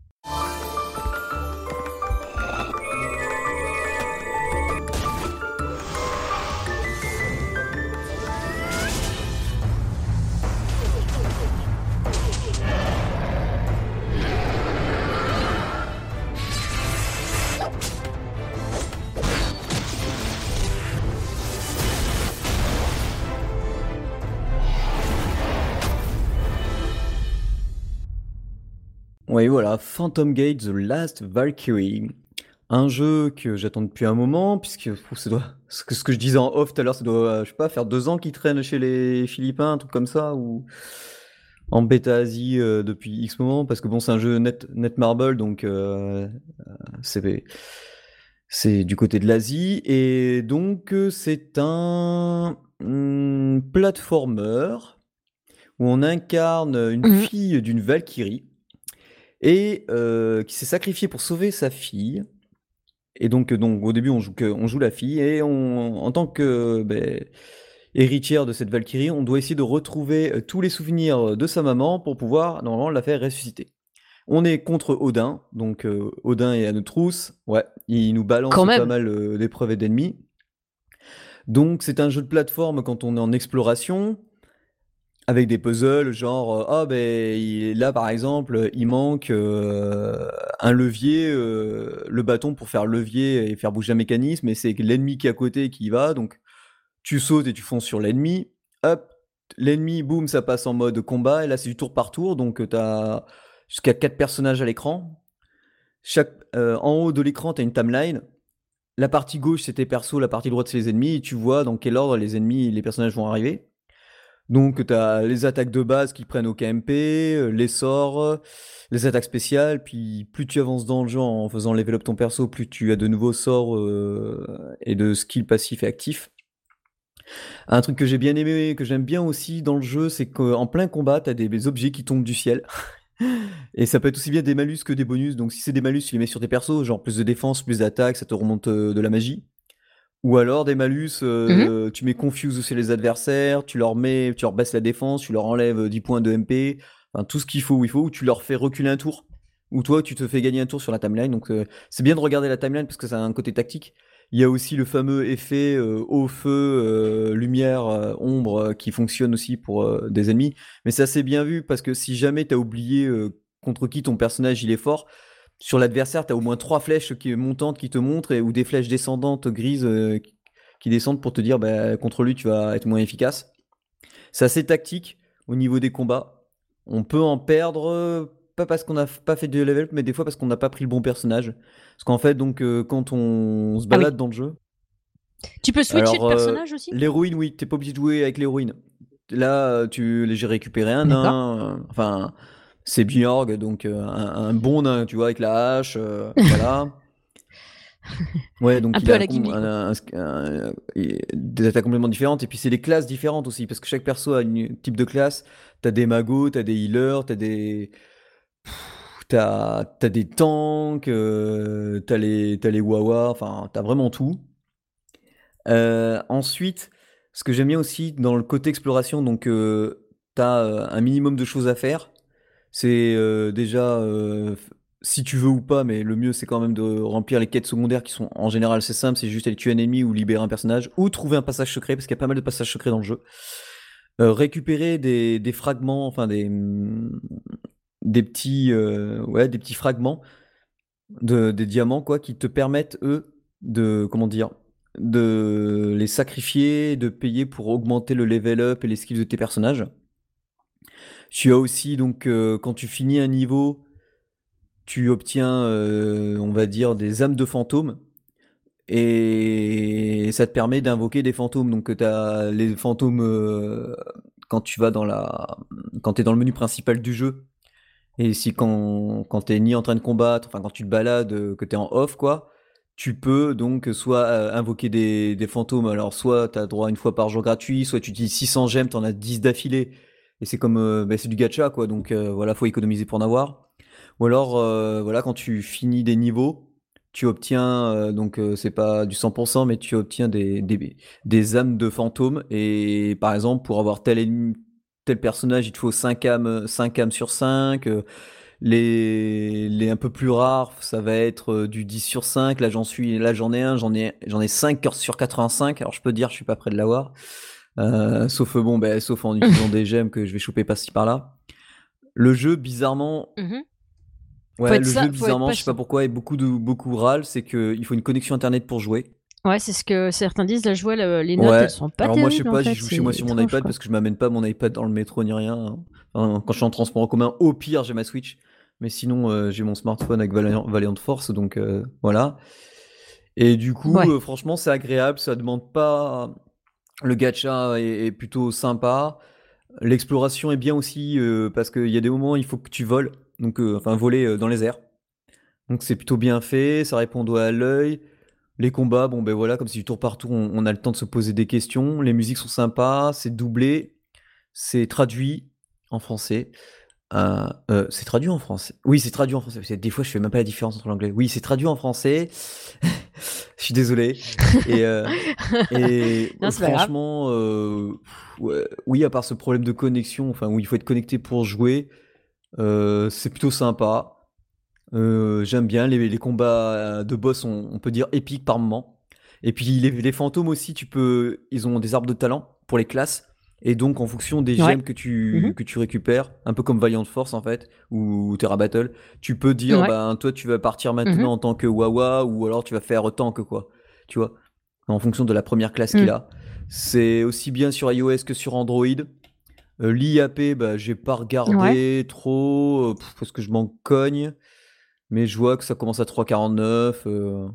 Oui, voilà, Phantom Gate The Last Valkyrie. Un jeu que j'attends depuis un moment, puisque pff, ça doit, ce que, ce que je disais en off tout à l'heure, ça doit, euh, je sais pas, faire deux ans qu'il traîne chez les Philippins, un truc comme ça, ou, en bêta Asie euh, depuis X moment parce que bon, c'est un jeu net, net marble donc euh, c'est c'est du côté de l'Asie et donc c'est un hmm, platformer où on incarne une Mhm. fille d'une Valkyrie et euh, qui s'est sacrifiée pour sauver sa fille. Et donc, donc au début, on joue, que, on joue la fille et on, en tant que ben, héritière de cette Valkyrie, on doit essayer de retrouver euh, tous les souvenirs de sa maman pour pouvoir normalement la faire ressusciter. On est contre Odin, donc euh, Odin est à notre trousse. Ouais, il nous balance pas mal euh, d'épreuves et d'ennemis. Donc c'est un jeu de plateforme quand on est en exploration, avec des puzzles, genre, euh, ah ben il- là par exemple, il manque euh, un levier, euh, le bâton pour faire levier et faire bouger un mécanisme, et c'est l'ennemi qui est à côté qui y va, donc tu sautes et tu fonces sur l'ennemi, hop, l'ennemi, boum, ça passe en mode combat, et là c'est du tour par tour, donc tu as jusqu'à 4 personnages à l'écran. Chaque, en haut de l'écran, tu as une timeline. La partie gauche, c'est tes persos, la partie droite, c'est les ennemis, et tu vois dans quel ordre les ennemis, les personnages vont arriver. Donc, tu as les attaques de base qui prennent au KMP, euh, les sorts, euh, les attaques spéciales, puis plus tu avances dans le jeu en faisant level up ton perso, plus tu as de nouveaux sorts euh, et de skills passifs et actifs. Un truc que j'ai bien aimé, que j'aime bien aussi dans le jeu, c'est qu'en plein combat, tu des, objets qui tombent du ciel. Et ça peut être aussi bien des malus que des bonus. Donc si c'est des malus, tu les mets sur tes persos, genre plus de défense, plus d'attaque, ça te remonte de la magie. Ou alors des malus, euh, tu mets confuse sur les adversaires, tu leur mets, tu leur baisses la défense, tu leur enlèves 10 points de MP, enfin tout ce qu'il faut où il faut, ou tu leur fais reculer un tour. Ou toi, tu te fais gagner un tour sur la timeline. Donc euh, c'est bien de regarder la timeline parce que ça a un côté tactique. Il y a aussi le fameux effet euh, eau, feu, euh, lumière, euh, ombre euh, qui fonctionne aussi pour euh, des ennemis. Mais c'est assez bien vu parce que si jamais tu as oublié euh, contre qui ton personnage il est fort, sur l'adversaire, tu as au moins trois flèches qui, montantes qui te montrent et, ou des flèches descendantes grises euh, qui- descendent pour te dire bah, contre lui tu vas être moins efficace. C'est assez tactique au niveau des combats. On peut en perdre, euh, pas parce qu'on n'a pas fait de level up, mais des fois parce qu'on n'a pas pris le bon personnage. Parce qu'en fait, donc, euh, quand on se Ah oui. balade dans le jeu, Tu peux switcher alors, de euh, personnage aussi? l'héroïne, oui, t'es pas obligé de jouer avec l'héroïne. Là, tu j'ai récupéré un nain, enfin, c'est Bjorg, donc euh, un, un bon nain, tu vois, avec la hache, euh, voilà. Ouais, donc Un il a un- un- des attaques complètement différentes, et puis c'est des classes différentes aussi, parce que chaque perso a un type de classe. T'as des magos, t'as des healers, t'as des. T'as des tanks, euh, t'as les, les wawa, enfin, t'as vraiment tout. Euh, ensuite, ce que j'aime bien aussi dans le côté exploration, donc euh, t'as un minimum de choses à faire. C'est déjà si tu veux ou pas, mais le mieux c'est quand même de remplir les quêtes secondaires qui sont en général c'est simple, c'est juste aller tuer un ennemi ou libérer un personnage ou trouver un passage secret parce qu'il y a pas mal de passages secrets dans le jeu. Récupérer des, des fragments, enfin des, mm, des petits, ouais, des petits fragments de, des diamants quoi, qui te permettent eux de, comment dire, de les sacrifier, de payer pour augmenter le level up et les skills de tes personnages. Tu as aussi donc euh, quand tu finis un niveau, tu obtiens, euh, on va dire, des âmes de fantômes. Et ça te permet d'invoquer des fantômes. Donc tu as les fantômes euh, quand tu vas dans la quand tu es dans le menu principal du jeu. Et si quand, quand tu es ni en train de combattre, enfin quand tu te balades, que tu es en off, quoi, tu peux donc soit invoquer des, des fantômes. Alors soit tu as droit une fois par jour gratuit, soit tu utilises 600 gemmes, tu en as 10 d'affilée. Et c'est comme euh, bah, c'est du gacha, quoi. Donc euh, voilà, faut économiser pour en avoir. Ou alors, euh, voilà, quand tu finis des niveaux, tu obtiens, euh, donc euh, c'est pas du 100%, mais tu obtiens des, des, des âmes de fantômes. Et par exemple, pour avoir tel, tel personnage, il te faut 5 âmes, 5 âmes sur 5. euh, les, les un peu plus rares, ça va être du 10 sur 5. Là, j'en suis, là, j'en ai un, j'en ai, j'en ai 5 sur 85. Alors, je peux dire, je suis pas près de l'avoir. Euh, sauf, euh, bon, ben, sauf en utilisant des gemmes que je vais choper par-ci par-là. Le jeu, bizarrement, Mhm. Ouais, Faut être le ça- jeu, bizarrement, je sais pas pourquoi, et beaucoup de beaucoup râlent, c'est qu'il faut une connexion internet pour jouer. Ouais, c'est ce que certains disent. Là, je vois le- les notes, Ouais. elles sont pas Alors moi, je sais pas, j'y joue chez moi sur mon iPad quoi. parce que je m'amène pas mon iPad dans le métro ni rien. Enfin, quand je suis en transport en commun, au pire, j'ai ma Switch. Mais sinon, euh, j'ai mon smartphone avec Valiant, Valiant Force, donc euh, voilà. Et du coup, Ouais. euh, franchement, c'est agréable, ça demande pas. Le gacha est, plutôt sympa. L'exploration est bien aussi euh, parce qu'il y a des moments où il faut que tu voles, donc euh, enfin voler euh, dans les airs. Donc c'est plutôt bien fait, ça répond doigt à l'œil. Les combats, bon ben voilà, comme si du tour par tour, on a le temps de se poser des questions. Les musiques sont sympas, c'est doublé, c'est traduit en français. Euh, euh, c'est traduit en français. Oui, c'est traduit en français. Parce que Des fois, je fais même pas la différence entre l'anglais. Oui, c'est traduit en français. je suis désolé. Et, euh, et Non, franchement, euh, ouais, oui, à part ce problème de connexion, enfin où il faut être connecté pour jouer, euh, c'est plutôt sympa. Euh, J'aime bien les, les combats de boss, on, on peut dire épiques par moment. Et puis les, les fantômes aussi, tu peux, ils ont des arbres de talent pour les classes. Et donc en fonction des Ouais. gemmes que tu, Mhm. que tu récupères, un peu comme Valiant Force en fait, ou Terra Battle, tu peux dire, Ouais. ben toi tu vas partir maintenant Mhm. en tant que Wawa, ou alors tu vas faire tank quoi. Tu vois, en fonction de la première classe Mm. qu'il a. C'est aussi bien sur iOS que sur Android. Euh, L'IAP, bah, j'ai pas regardé trop, euh, parce que je m'en cogne. Mais je vois que ça commence à 3,49. euh,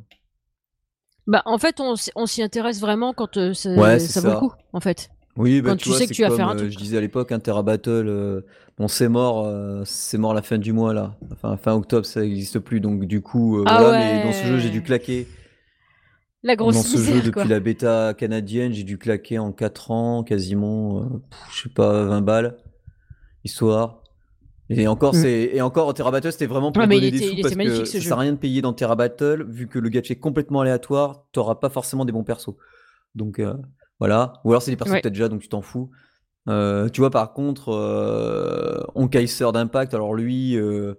Bah, en fait, on, s'y intéresse vraiment quand ça, vaut le coup, en fait. Oui, bah, Quand tu vois, sais que tu vas faire un euh, truc. je disais à l'époque, un Terra Battle, euh, bon, c'est mort, euh, c'est mort la fin du mois, là. Enfin, fin octobre, ça n'existe plus. Donc, du coup, euh, Ah voilà. Mais dans ce jeu, j'ai dû claquer. La grosse Dans ce jeu, depuis quoi. la bêta canadienne, j'ai dû claquer en 4 ans, quasiment, je sais pas, 20 balles, histoire. Et encore, Mm. c'est et encore Terra Battle, c'était vraiment pour Ouais, donner des sous parce que ça sert à rien de payer dans Terra Battle, vu que le gacha est complètement aléatoire, t'auras pas forcément des bons persos. Donc euh, voilà. Ou alors c'est des persos Ouais. que t'as déjà, donc tu t'en fous. Euh, tu vois, par contre, euh, Onkaiser d'Impact, alors lui, euh,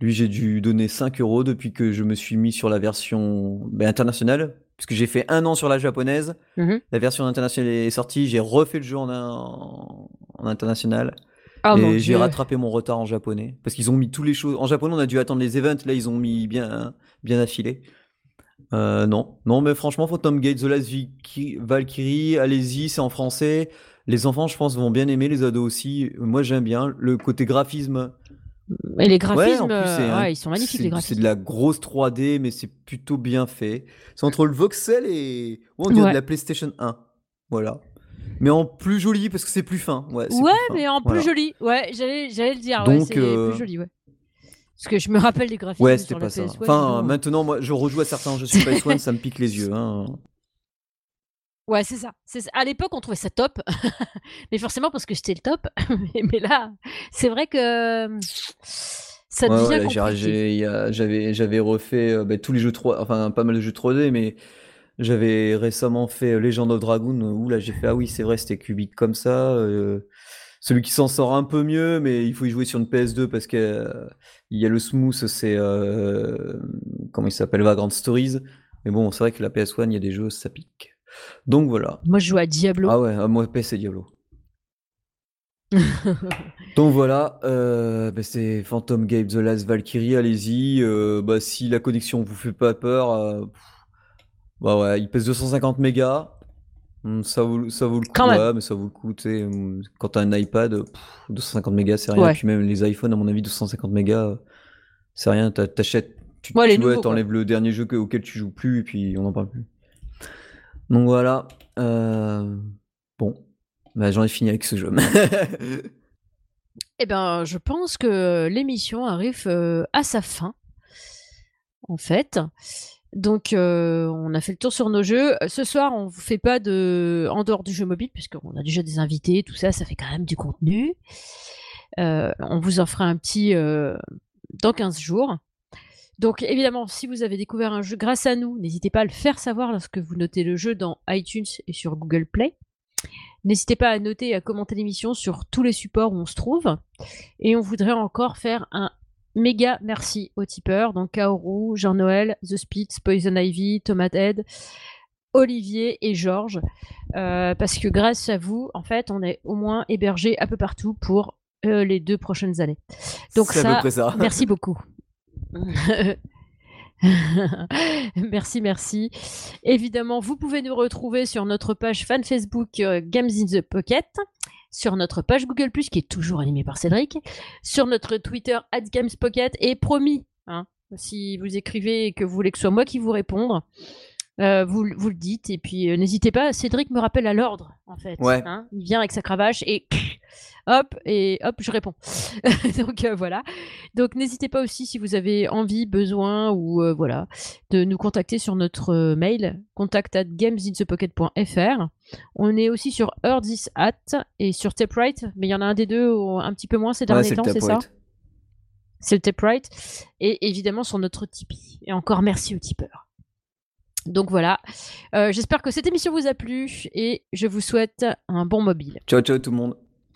lui j'ai dû donner 5 euros depuis que je me suis mis sur la version ben, internationale, puisque j'ai fait un an sur la japonaise. Mhm. La version internationale est sortie, j'ai refait le jeu en, en, en international. Ah, et j'ai rattrapé mon retard en japonais. Parce qu'ils ont mis tous les choses. En japonais, on a dû attendre les events. Là, ils ont mis bien, bien affilé. Euh, non, non, mais franchement, Phantom Gate, The Last Valkyrie, allez-y, c'est en français. Les enfants, je pense, vont bien aimer, les ados aussi. Moi, j'aime bien le côté graphisme. Et les graphismes, plus, c'est euh, un- ouais, ils sont magnifiques, c'est- les C'est graphismes. de la grosse 3D, mais c'est plutôt bien fait. C'est entre le voxel et. On dirait Ouais. de la PlayStation 1. Voilà. Mais en plus joli parce que c'est plus fin. Ouais, c'est Ouais, plus fin. mais en plus Voilà. joli. Ouais, j'allais, le dire. ouais, Donc, c'est euh, plus joli, ouais. Parce que je me rappelle des graphismes Ouais, sur c'était la pas ça. PS1. Enfin, maintenant, moi, je rejoue à certains jeux sur PS1, ça me pique les yeux. Hein. Ouais, c'est ça. ça. À l'époque, on trouvait ça top. mais forcément, parce que c'était le top. mais, là, c'est vrai que euh, ça Ouais, devient ouais, a- j'avais, j'avais refait euh, bah, tous les jeux 3, enfin, pas mal de jeux 3D, mais j'avais récemment fait Legend of Dragoon, où là, j'ai fait, ah oui, c'est vrai, c'était cubique comme ça. euh, celui qui s'en sort un peu mieux, mais il faut y jouer sur une PS2 parce que euh, il y a le smooth, c'est, euh, comment il s'appelle, Vagrant Stories. Mais bon, c'est vrai que la PS1, il y a des jeux, ça pique. Donc voilà. Moi, je joue à Diablo. Ah ouais, à moi PS et Diablo. Donc voilà, euh, bah, c'est Phantom Game The Last Valkyrie, allez-y. bah, si la connexion vous fait pas peur, bah ouais, il pèse 250 mégas. Hum, Ça vaut, ça vaut le coup, Quand même. ouais, mais ça vaut le coup, hum, quand t'as un iPad, pff, 250 mégas, c'est rien. Ouais. Puis même les iPhones, à mon avis, 250 mégas, c'est rien. T'a- T'achètes, tu, Ouais, t'enlèves le dernier jeu que- auquel tu joues plus, et puis on n'en parle plus. Donc voilà, euh, bon, bah, j'en ai fini avec ce jeu. Eh ben, je pense que l'émission arrive euh, à sa fin, en fait. Donc, euh, on a fait le tour sur nos jeux. Euh, Ce soir, on vous fait pas de en dehors du jeu mobile, puisqu'on a déjà des invités, tout ça, ça fait quand même du contenu. Euh, on vous en fera un petit dans 15 jours. Donc, évidemment, si vous avez découvert un jeu grâce à nous, n'hésitez pas à le faire savoir lorsque vous notez le jeu dans iTunes et sur Google Play. N'hésitez pas à noter et à commenter l'émission sur tous les supports où on se trouve. Et on voudrait encore faire un méga merci aux tipeurs, donc Kaoru, Jean-Noël, The Spitz, Poison Ivy, Tomate Head, Olivier et Georges. Euh, parce que grâce à vous, en fait, on est au moins hébergé un peu partout pour euh, les deux prochaines années. Donc ça. merci beaucoup. merci, merci. Évidemment, vous pouvez nous retrouver sur notre page fan Facebook euh, Games in the Pocket, sur notre page Google qui est toujours animée par Cédric, sur notre Twitter @gamespocket et promis, hein, si vous écrivez et que vous voulez que ce soit moi qui vous réponde, euh, vous, vous le dites et puis euh, n'hésitez pas. Cédric me rappelle à l'ordre en fait. Ouais. hein. il vient avec sa cravache et hop, et hop, je réponds. Donc euh, voilà. Donc n'hésitez pas aussi si vous avez envie, besoin ou voilà, de nous contacter sur notre mail contact at gamesinthepocket.fr. On est aussi sur Heard This At et sur Taprite, mais il y en a un des deux un petit peu moins ces derniers temps, c'est ça. C'est le Taprite. Et évidemment sur notre Tipeee. Et encore merci aux tipeurs. Donc voilà. Euh, J'espère que cette émission vous a plu et je vous souhaite un bon mobile. Ciao, ciao tout le monde.